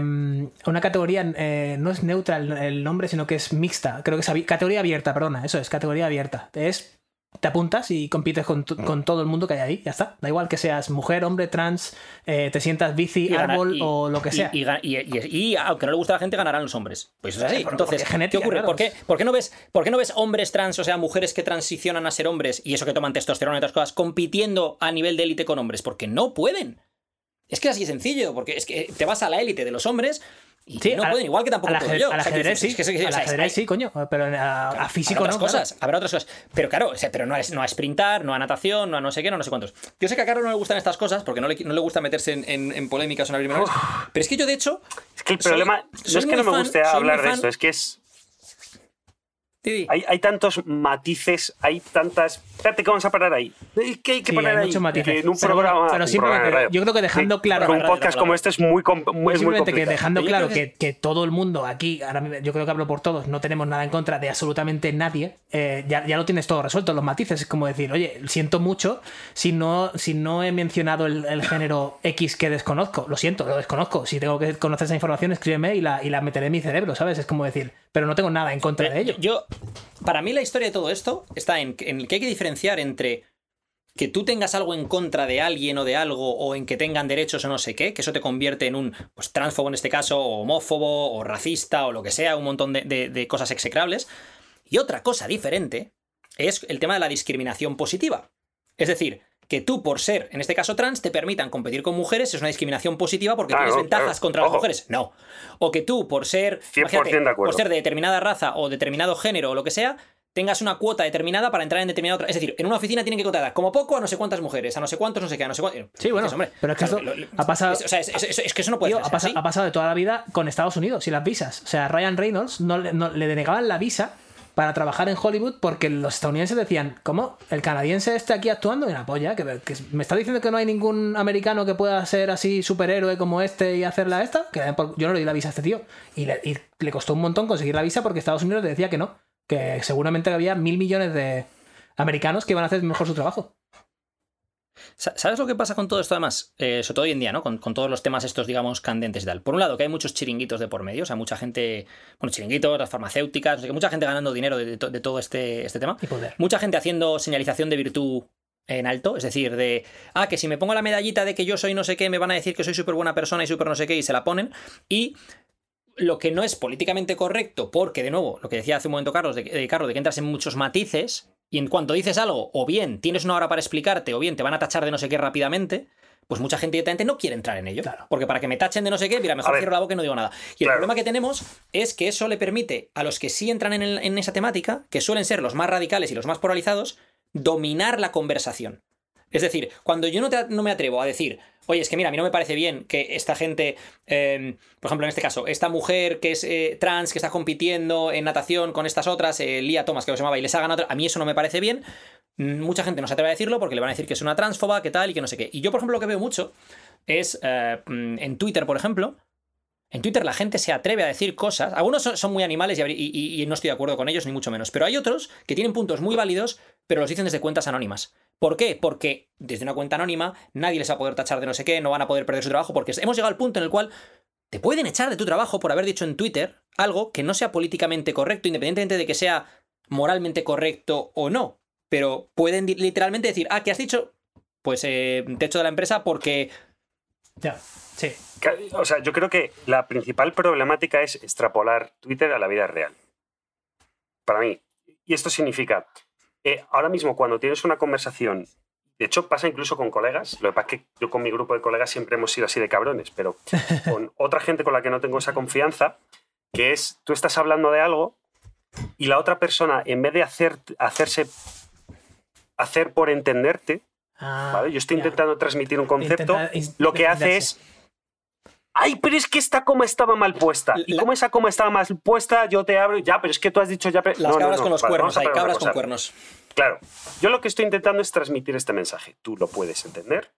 una categoría, eh, no es neutra el, nombre, sino que es mixta. Creo que es categoría abierta, perdona, eso es, categoría abierta. Es, te apuntas y compites con, con todo el mundo que hay ahí, ya está. Da igual que seas mujer, hombre, trans, eh, te sientas bici, árbol y- o lo que sea. Y, aunque no le gusta a la gente, ganarán los hombres. Pues eso es así. Pero Entonces, genética, ¿qué ocurre? claro. ¿Por qué, por qué no ves, ¿Por qué no ves hombres trans, o sea, mujeres que transicionan a ser hombres y eso que toman testosterona y otras cosas, compitiendo a nivel de élite con hombres? Porque no pueden. Es que es así sencillo, porque es que te vas a la élite de los hombres y Sí, no pueden, igual que tampoco al puedo yo. O que ajedrez sí, que- que- o ajedrez hay- sí, coño, pero a, a físico habrá no. otras claro. cosas, habrá otras cosas. Pero claro, o sea, pero no a, no a sprintar, no a natación, no a no sé qué, no a no sé cuántos. Yo sé que a Carlos no le gustan estas cosas porque no le, no le gusta meterse en, en- en polémicas una primera vez. Pero es que yo, de hecho. Es que el problema soy no es que no me guste hablar de esto, es que es. Hay, hay tantos matices, hay tantas. Espérate, que vamos a parar ahí. Es que hay que Sí, parar hay ahí. muchos matices. En un Pero bueno, programa. pero un programa yo creo que dejando Sí, claro- Un podcast radio, como este es muy, com- muy- es muy Simplemente que complicado. dejando Yo claro que todo el mundo aquí, ahora mismo, yo creo que hablo por todos, no tenemos nada en contra de absolutamente nadie, eh, ya, ya lo tienes todo resuelto, los matices, es como decir, oye, siento mucho si no, si no he mencionado el, el género X que desconozco, lo siento, lo desconozco, si tengo que conocer esa información, escríbeme y la, y la meteré en mi cerebro, ¿sabes? Es como decir, pero no tengo nada en contra de ello. Yo, para mí la historia de todo esto está en, en que hay que diferenciar entre que tú tengas algo en contra de alguien o de algo, o en que tengan derechos o no sé qué, que eso te convierte en un pues, transfobo en este caso, o homófobo, o racista, o lo que sea, un montón de, de- de cosas execrables. Y otra cosa diferente es el tema de la discriminación positiva. Es decir, que tú por ser, en este caso trans, te permitan competir con mujeres es una discriminación positiva porque Claro, tienes ventajas claro. contra las mujeres. No. O que tú por ser, 100% imagínate, de acuerdo. por ser de determinada raza o determinado género o lo que sea, tengas una cuota determinada para entrar en determinada otra. Es decir, en una oficina tienen que contratar como poco a no sé cuántas mujeres, a no sé cuántos, no sé qué, a no sé cuántos. Sí, bueno, pero es que eso ha pasado- Es, o sea, es, es- es que eso no puede Tío, ser ha, pasa- así. ha pasado de toda la vida con Estados Unidos y las visas. O sea, Ryan Reynolds no- le denegaban la visa para trabajar en Hollywood porque los estadounidenses decían, ¿cómo? ¿El canadiense está aquí actuando? Una polla, que, me está diciendo que no hay ningún americano que pueda ser así superhéroe como este y hacerla esta. Que yo no le di la visa a este tío. Y le, y le costó un montón conseguir la visa porque Estados Unidos le decía que no. Que seguramente había mil millones de americanos que iban a hacer mejor su trabajo. Sa- ¿Sabes lo que pasa con todo esto además? Eh, sobre todo hoy en día, ¿no? Con, con todos los temas estos, digamos, candentes y tal. Por un lado, que hay muchos chiringuitos de por medio, o sea, mucha gente, bueno, chiringuitos, las farmacéuticas, sé qué, mucha gente ganando dinero de, de to- de todo este, este tema. Y poder. Mucha gente haciendo señalización de virtud en alto, es decir, de, ah, que si me pongo la medallita de que yo soy no sé qué, me van a decir que soy súper buena persona y súper no sé qué, y se la ponen. Y lo que no es políticamente correcto, porque de nuevo, lo que decía hace un momento Carlos, de, que- de Carlos, de que entras en muchos matices, y en cuanto dices algo, o bien tienes una hora para explicarte, o bien te van a tachar de no sé qué rápidamente, pues mucha gente directamente no quiere entrar en ello. Claro. Porque para que me tachen de no sé qué, mira, mejor cierro la boca y no digo nada. Y el problema que tenemos es que eso le permite a los que sí entran en, el- en esa temática, que suelen ser los más radicales y los más polarizados, dominar la conversación. Es decir, cuando yo no, te- no me atrevo a decir, oye, es que mira, a mí no me parece bien que esta gente, eh, por ejemplo, en este caso, esta mujer que es eh, trans, que está compitiendo en natación con estas otras, eh, Lia Thomas, que lo llamaba, y les hagan otra, a mí eso no me parece bien. Mm, Mucha gente no se atreve a decirlo porque le van a decir que es una transfoba, que tal y que no sé qué. Y yo, por ejemplo, lo que veo mucho es eh, mm, en Twitter, por ejemplo, En Twitter la gente se atreve a decir cosas. Algunos son, muy animales y no estoy de acuerdo con ellos, ni mucho menos. Pero hay otros que tienen puntos muy válidos, pero los dicen desde cuentas anónimas. ¿Por qué? Porque desde una cuenta anónima nadie les va a poder tachar de no sé qué, no van a poder perder su trabajo, porque hemos llegado al punto en el cual te pueden echar de tu trabajo por haber dicho en Twitter algo que no sea políticamente correcto, independientemente de que sea moralmente correcto o no. Pero pueden literalmente decir, ah, ¿qué has dicho? Pues eh, te echo de la empresa porque Ya, sí. O sea, yo creo que la principal problemática es extrapolar Twitter a la vida real. Para mí. Y esto significa, eh, ahora mismo cuando tienes una conversación, de hecho pasa incluso con colegas, lo que pasa es que yo con mi grupo de colegas siempre hemos sido así de cabrones, pero <laughs> con otra gente con la que no tengo esa confianza, que es, tú estás hablando de algo y la otra persona, en vez de hacer, hacerse, hacer por entenderte, Ah, ¿vale? Yo estoy intentando transmitir un concepto, Intenta lo que hace es Ay, pero es que esta coma estaba mal puesta. Y La- como esa coma estaba mal puesta, yo te abro. Ya, pero es que tú has dicho ya. las No, no, cabras no, con los vale, cuernos, hay cabras con cuernos. Claro. Yo lo que estoy intentando es transmitir este mensaje. Tú lo puedes entender,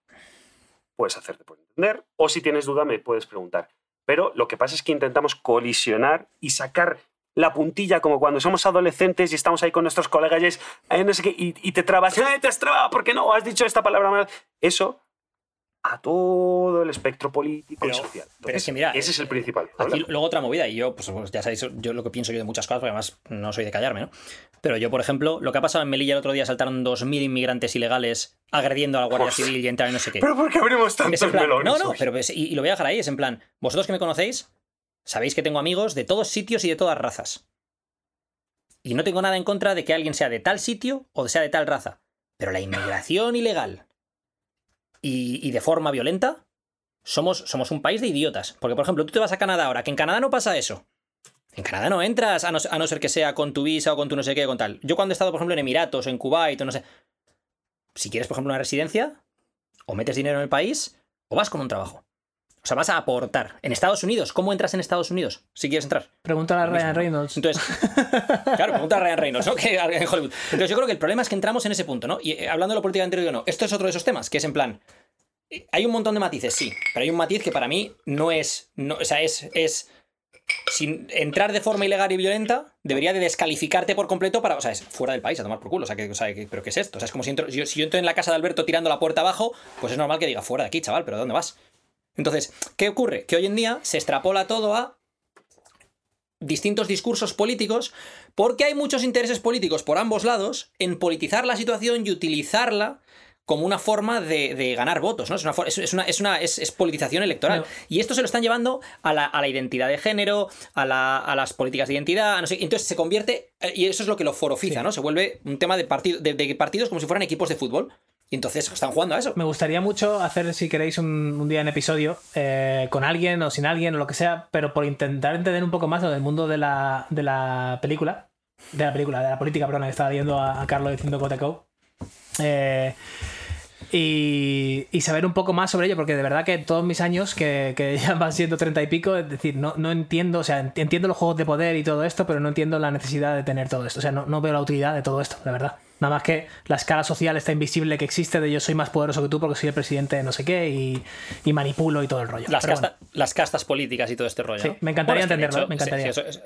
puedes hacerte por entender, o si tienes duda me puedes preguntar. Pero lo que pasa es que intentamos colisionar y sacar la puntilla como cuando somos adolescentes y estamos ahí con nuestros colegas y, es, "Ay, no sé qué", y, y te trabas, "Ay, te has trabado, ¿por qué no? Has dicho esta palabra mal. Eso a todo el espectro político Pero- y social. pero es que mira, ese es el principal Aquí luego otra movida, y yo, pues, pues, ya sabéis, yo lo que pienso yo de muchas cosas, porque además no soy de callarme, ¿no? Pero yo, por ejemplo, lo que ha pasado en Melilla el otro día, saltaron 2.000 inmigrantes ilegales agrediendo a la Guardia Hostia. Civil y entraron no sé qué. Pero ¿por qué abrimos tantos plan, melones? no, no, pero y, y lo voy a dejar ahí, es en plan, vosotros que me conocéis, sabéis que tengo amigos de todos sitios y de todas razas. Y no tengo nada en contra de que alguien sea de tal sitio o sea de tal raza. Pero la inmigración ilegal y, de forma violenta, somos, somos un país de idiotas. Porque, por ejemplo, tú te vas a Canadá ahora, que en Canadá no pasa eso. En Canadá no entras, a no, a no ser que sea con tu visa o con tu no sé qué, con tal. Yo cuando he estado, por ejemplo, en Emiratos o en Kuwait o no sé... Si quieres, por ejemplo, una residencia, o metes dinero en el país, o vas con un trabajo. O sea, vas a aportar. En Estados Unidos, ¿cómo entras en Estados Unidos? Si quieres entrar. Pregúntale a Ryan. Reynolds. Entonces, <laughs> claro, pregunta a Ryan Reynolds, ¿no? <laughs> Que en Hollywood. Entonces, yo creo que el problema es que entramos en ese punto, ¿no? Y eh, hablando de lo políticamente digo, no. Esto es otro de esos temas, que es en plan. eh, Hay un montón de matices, sí, pero hay un matiz que para mí no es. No, o sea, es. es sin entrar de forma ilegal y violenta, debería de descalificarte por completo para. O sea, es fuera del país, a tomar por culo. O sea, que, o sea, que- ¿pero qué es esto? O sea, es como si, entro- yo, si yo entro en la casa de Alberto tirando la puerta abajo, pues es normal que diga fuera de aquí, chaval, pero ¿dónde vas? Entonces, ¿qué ocurre? Que hoy en día se extrapola todo a distintos discursos políticos porque hay muchos intereses políticos por ambos lados en politizar la situación y utilizarla como una forma de, de ganar votos, ¿no? Es una, es, una, es, una- es- politización electoral. Y esto se lo están llevando a la, a la identidad de género, a, la- a las políticas de identidad, no sé, entonces se convierte, eh, y eso es lo que lo forofiza, ¿no? Se vuelve un tema de, partido, de, de partidos como si fueran equipos de fútbol. Y entonces están jugando a eso. Me gustaría mucho hacer, si queréis, un, día en episodio eh, con alguien o sin alguien o lo que sea, pero por intentar entender un poco más lo del mundo de la, de la película, de la película, de la política, perdona, que estaba viendo a, Carlos diciendo Coteco. Eh, y, y saber un poco más sobre ello, porque de verdad que todos mis años, que, que <laughs> ya van siendo treinta y pico, es decir, no, no entiendo, o sea, ent- entiendo los juegos de poder y todo esto, pero no entiendo la necesidad de tener todo esto. O sea, no, no veo la utilidad de todo esto, la verdad. Nada más que la escala social está invisible que existe de yo soy más poderoso que tú porque soy el presidente de no sé qué y, y manipulo y todo el rollo. Las, castas políticas y todo este rollo. Sí, ¿no? me encantaría entenderlo, hecho, me encantaría. sí, sí, eso es-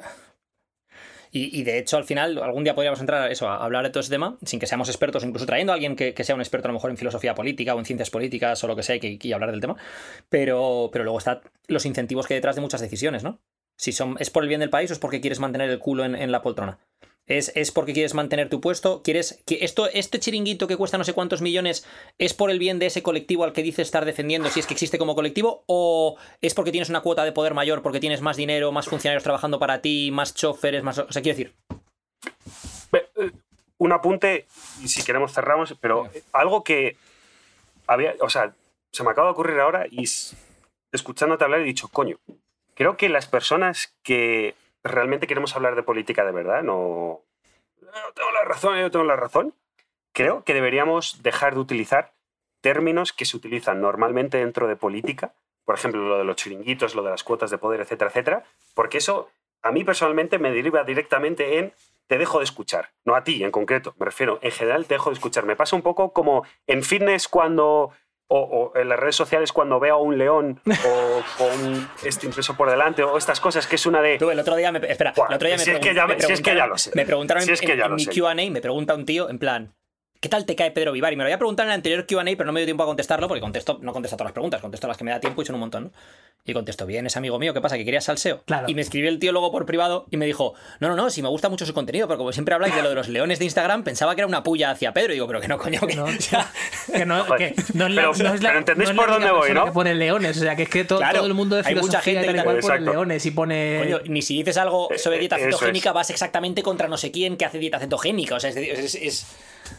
Y, y de hecho, al final, algún día podríamos entrar a eso, a hablar de todo ese tema, sin que seamos expertos, incluso trayendo a alguien que, que sea un experto a lo mejor en filosofía política o en ciencias políticas o lo que sea, y que, hablar del tema. Pero, pero luego están los incentivos que hay detrás de muchas decisiones, ¿no? Si son, es por el bien del país o es porque quieres mantener el culo en, en la poltrona. Es, es porque quieres mantener tu puesto. ¿Quieres que esto, este chiringuito que cuesta no sé cuántos millones es por el bien de ese colectivo al que dices estar defendiendo, si es que existe como colectivo? ¿O es porque tienes una cuota de poder mayor, porque tienes más dinero, más funcionarios trabajando para ti, más choferes, más. O sea, quiero decir. Eh, Un apunte, y si queremos cerramos, pero algo que había, o sea, se me acaba de ocurrir ahora y escuchándote hablar he dicho, coño, creo que las personas que realmente queremos hablar de política de verdad, no, no tengo la razón, yo tengo la razón, creo que deberíamos dejar de utilizar términos que se utilizan normalmente dentro de política, por ejemplo, lo de los chiringuitos, lo de las cuotas de poder, etcétera, etcétera, porque eso a mí personalmente me deriva directamente en te dejo de escuchar, no a ti en concreto, me refiero, en general te dejo de escuchar. Me pasa un poco como en fitness cuando o, o en las redes sociales cuando veo a un león o con este impreso por delante o estas cosas, que es una de... Tú, el otro día me. Espera, Buah, el otro día me si es que ya- me si es que ya preguntaron- lo sé. Me preguntaron Si en, es que en- ya en lo mi sé. QA, me pregunta un tío, en plan. ¿Qué tal te cae Pedro Vivar? Y me lo había preguntado en el anterior QA, pero no me dio tiempo a contestarlo, porque contesto, no contesto a todas las preguntas, contesto las que me da tiempo y son un montón, ¿no? Y contesto, bien, es amigo mío, ¿qué pasa? ¿Que querías salseo? Claro. Y me escribió el tío luego por privado y me dijo, no, no, no, si me gusta mucho su contenido, pero como siempre habláis de lo de los leones de Instagram, pensaba que era una puya hacia Pedro. Y digo, pero que no, coño, que No, <laughs> o sea, que no, que no es la, Pero- no es la- pero entendéis no es la por dónde voy, ¿no? que pone leones, o sea, que es que to- Claro, todo el mundo de hay mucha filosofía gente y tal cual pone leones y pone... Coño, ni si dices algo sobre Eh, dieta eh, eso es. cetogénica vas exactamente contra no sé quién que hace dieta cetogénica. O sea, es, es- es-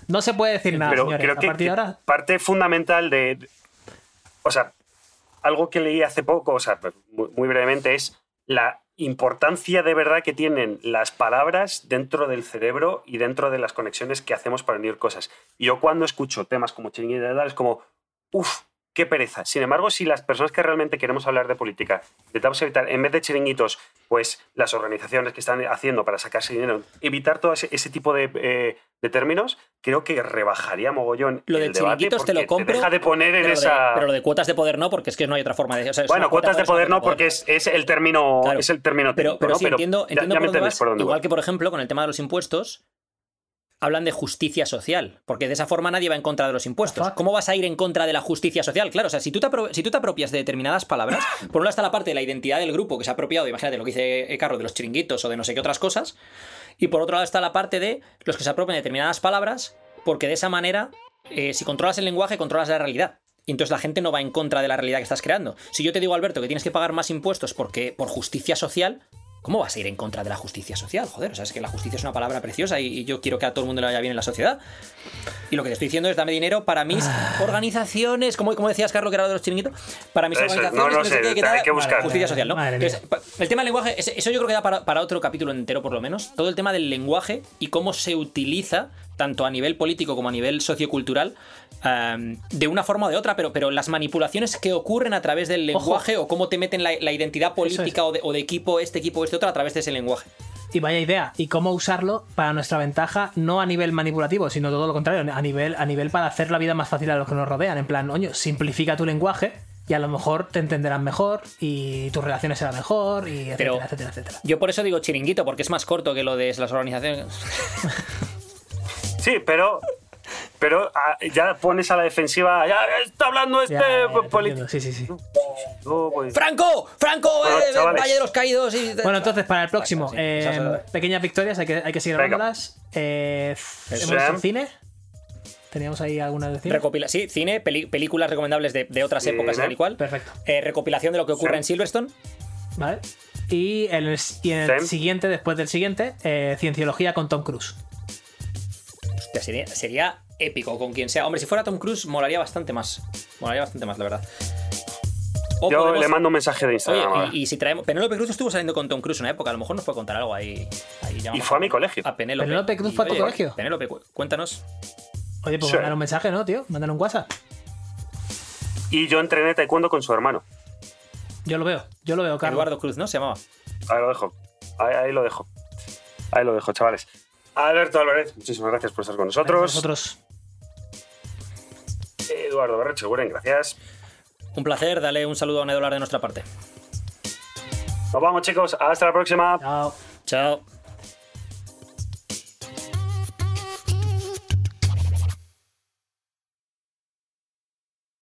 No se puede decir nada, pero señores. creo a que, partir de que ahora... parte fundamental de, de- O sea, algo que leí hace poco, o sea, muy, muy brevemente, es la importancia de verdad que tienen las palabras dentro del cerebro y dentro de las conexiones que hacemos para unir cosas. Y yo cuando escucho temas como chiringuito y tal, es como, uff, qué pereza. Sin embargo, si las personas que realmente queremos hablar de política intentamos evitar, en vez de chiringuitos, pues las organizaciones que están haciendo para sacarse dinero, evitar todo ese, ese tipo de, eh, de términos, creo que rebajaría mogollón lo de chiringuitos te lo compro. deja de poner en pero, lo de, esa... pero lo de cuotas de poder no, porque es que no hay otra forma de. o sea, Bueno, cuota cuotas de poder no, porque es, es el término, Claro. es el término Pero, técnico, pero entiendo, ya- entiendo ya por me dónde vas. por dónde Igual voy. que, por ejemplo, con el tema de los impuestos, hablan de justicia social, porque de esa forma nadie va en contra de los impuestos. ¿Cómo vas a ir en contra de la justicia social? Claro, o sea, si tú te, si tú te apropias de determinadas palabras, <coughs> por un lado está la parte de la identidad del grupo que se ha apropiado, imagínate lo que dice eh, Carlos de los chiringuitos o de no sé qué otras cosas, y por otro lado está la parte de los que se apropian de determinadas palabras, porque de esa manera, eh, si controlas el lenguaje, controlas la realidad. Y entonces la gente no va en contra de la realidad que estás creando. Si yo te digo, Alberto, que tienes que pagar más impuestos porque por justicia social, ¿cómo vas a ir en contra de la justicia social? Joder, o sea, es que la justicia es una palabra preciosa y, y yo quiero que a todo el mundo le vaya bien en la sociedad. Y lo que te estoy diciendo es dame dinero para mis organizaciones, como, como decías, Carlos, que era lo de los chiringuitos, para mis Eso organizaciones. no, no sé qué, que hay que buscar. Justicia social, ¿no? Madre Entonces, el tema del lenguaje, eso yo creo que da para, para otro capítulo entero, por lo menos. Todo el tema del lenguaje y cómo se utiliza, tanto a nivel político como a nivel sociocultural, um, de una forma o de otra, pero, pero las manipulaciones que ocurren a través del lenguaje o cómo te meten la, la identidad política o, de, o de equipo este, equipo este otro a través de ese lenguaje. Y vaya idea. Y cómo usarlo para nuestra ventaja, no a nivel manipulativo, sino todo lo contrario, a nivel, a nivel para hacer la vida más fácil a los que nos rodean. En plan, oño, simplifica tu lenguaje y a lo mejor te entenderán mejor y tus relaciones serán mejor y etcétera, Pero- etcétera, etcétera. Yo por eso digo chiringuito, porque es más corto que lo de las organizaciones. <laughs> Sí, pero, pero ah, ya pones a la defensiva, ya está hablando este político. Sí, sí, sí. No, pues- ¡Franco! ¡Franco! Bueno, eh. Valle de los Caídos! Y... Bueno, entonces para el próximo, Sí, eh, pequeñas victorias, hay que, hay que seguir hablándolas. Eh, hemos visto cine. Teníamos ahí algunas de cine. Recopila sí, cine, películas recomendables de, de otras épocas y tal y cual. Perfecto. Eh, recopilación de lo que ocurre Sí. en Silverstone. ¿Vale? Y en el, y en el Sí. siguiente, después del siguiente, eh, Cienciología con Tom Cruise. Hostia, sería, sería épico con quien sea. Hombre, si fuera Tom Cruise, molaría bastante más. Molaría bastante más, la verdad. O Yo podemos- le mando un mensaje de Instagram. Oye, y, y si traemos. Penélope Cruz estuvo saliendo con Tom Cruise en una época, a lo mejor nos puede contar algo ahí. ahí Y fue a mi colegio. A Penélope. ¿Penélope Cruz Y, fue a tu oye, colegio? Penélope, cu- cuéntanos. Oye, pues Sí. mandar un mensaje, ¿no, tío? Mandar un WhatsApp. Y yo entrené taekwondo con su hermano. Yo lo veo, yo lo veo, Carlos. Eduardo Cruz, ¿no? Se llamaba. Ahí lo dejo. Ahí, ahí lo dejo. Ahí lo dejo, chavales. Alberto Álvarez, muchísimas gracias por estar con nosotros. Nosotros. Eduardo Berrecho, Guren, gracias. Un placer, dale un saludo a Nedolar de nuestra parte. Nos vamos, chicos. Hasta la próxima. Chao. Chao.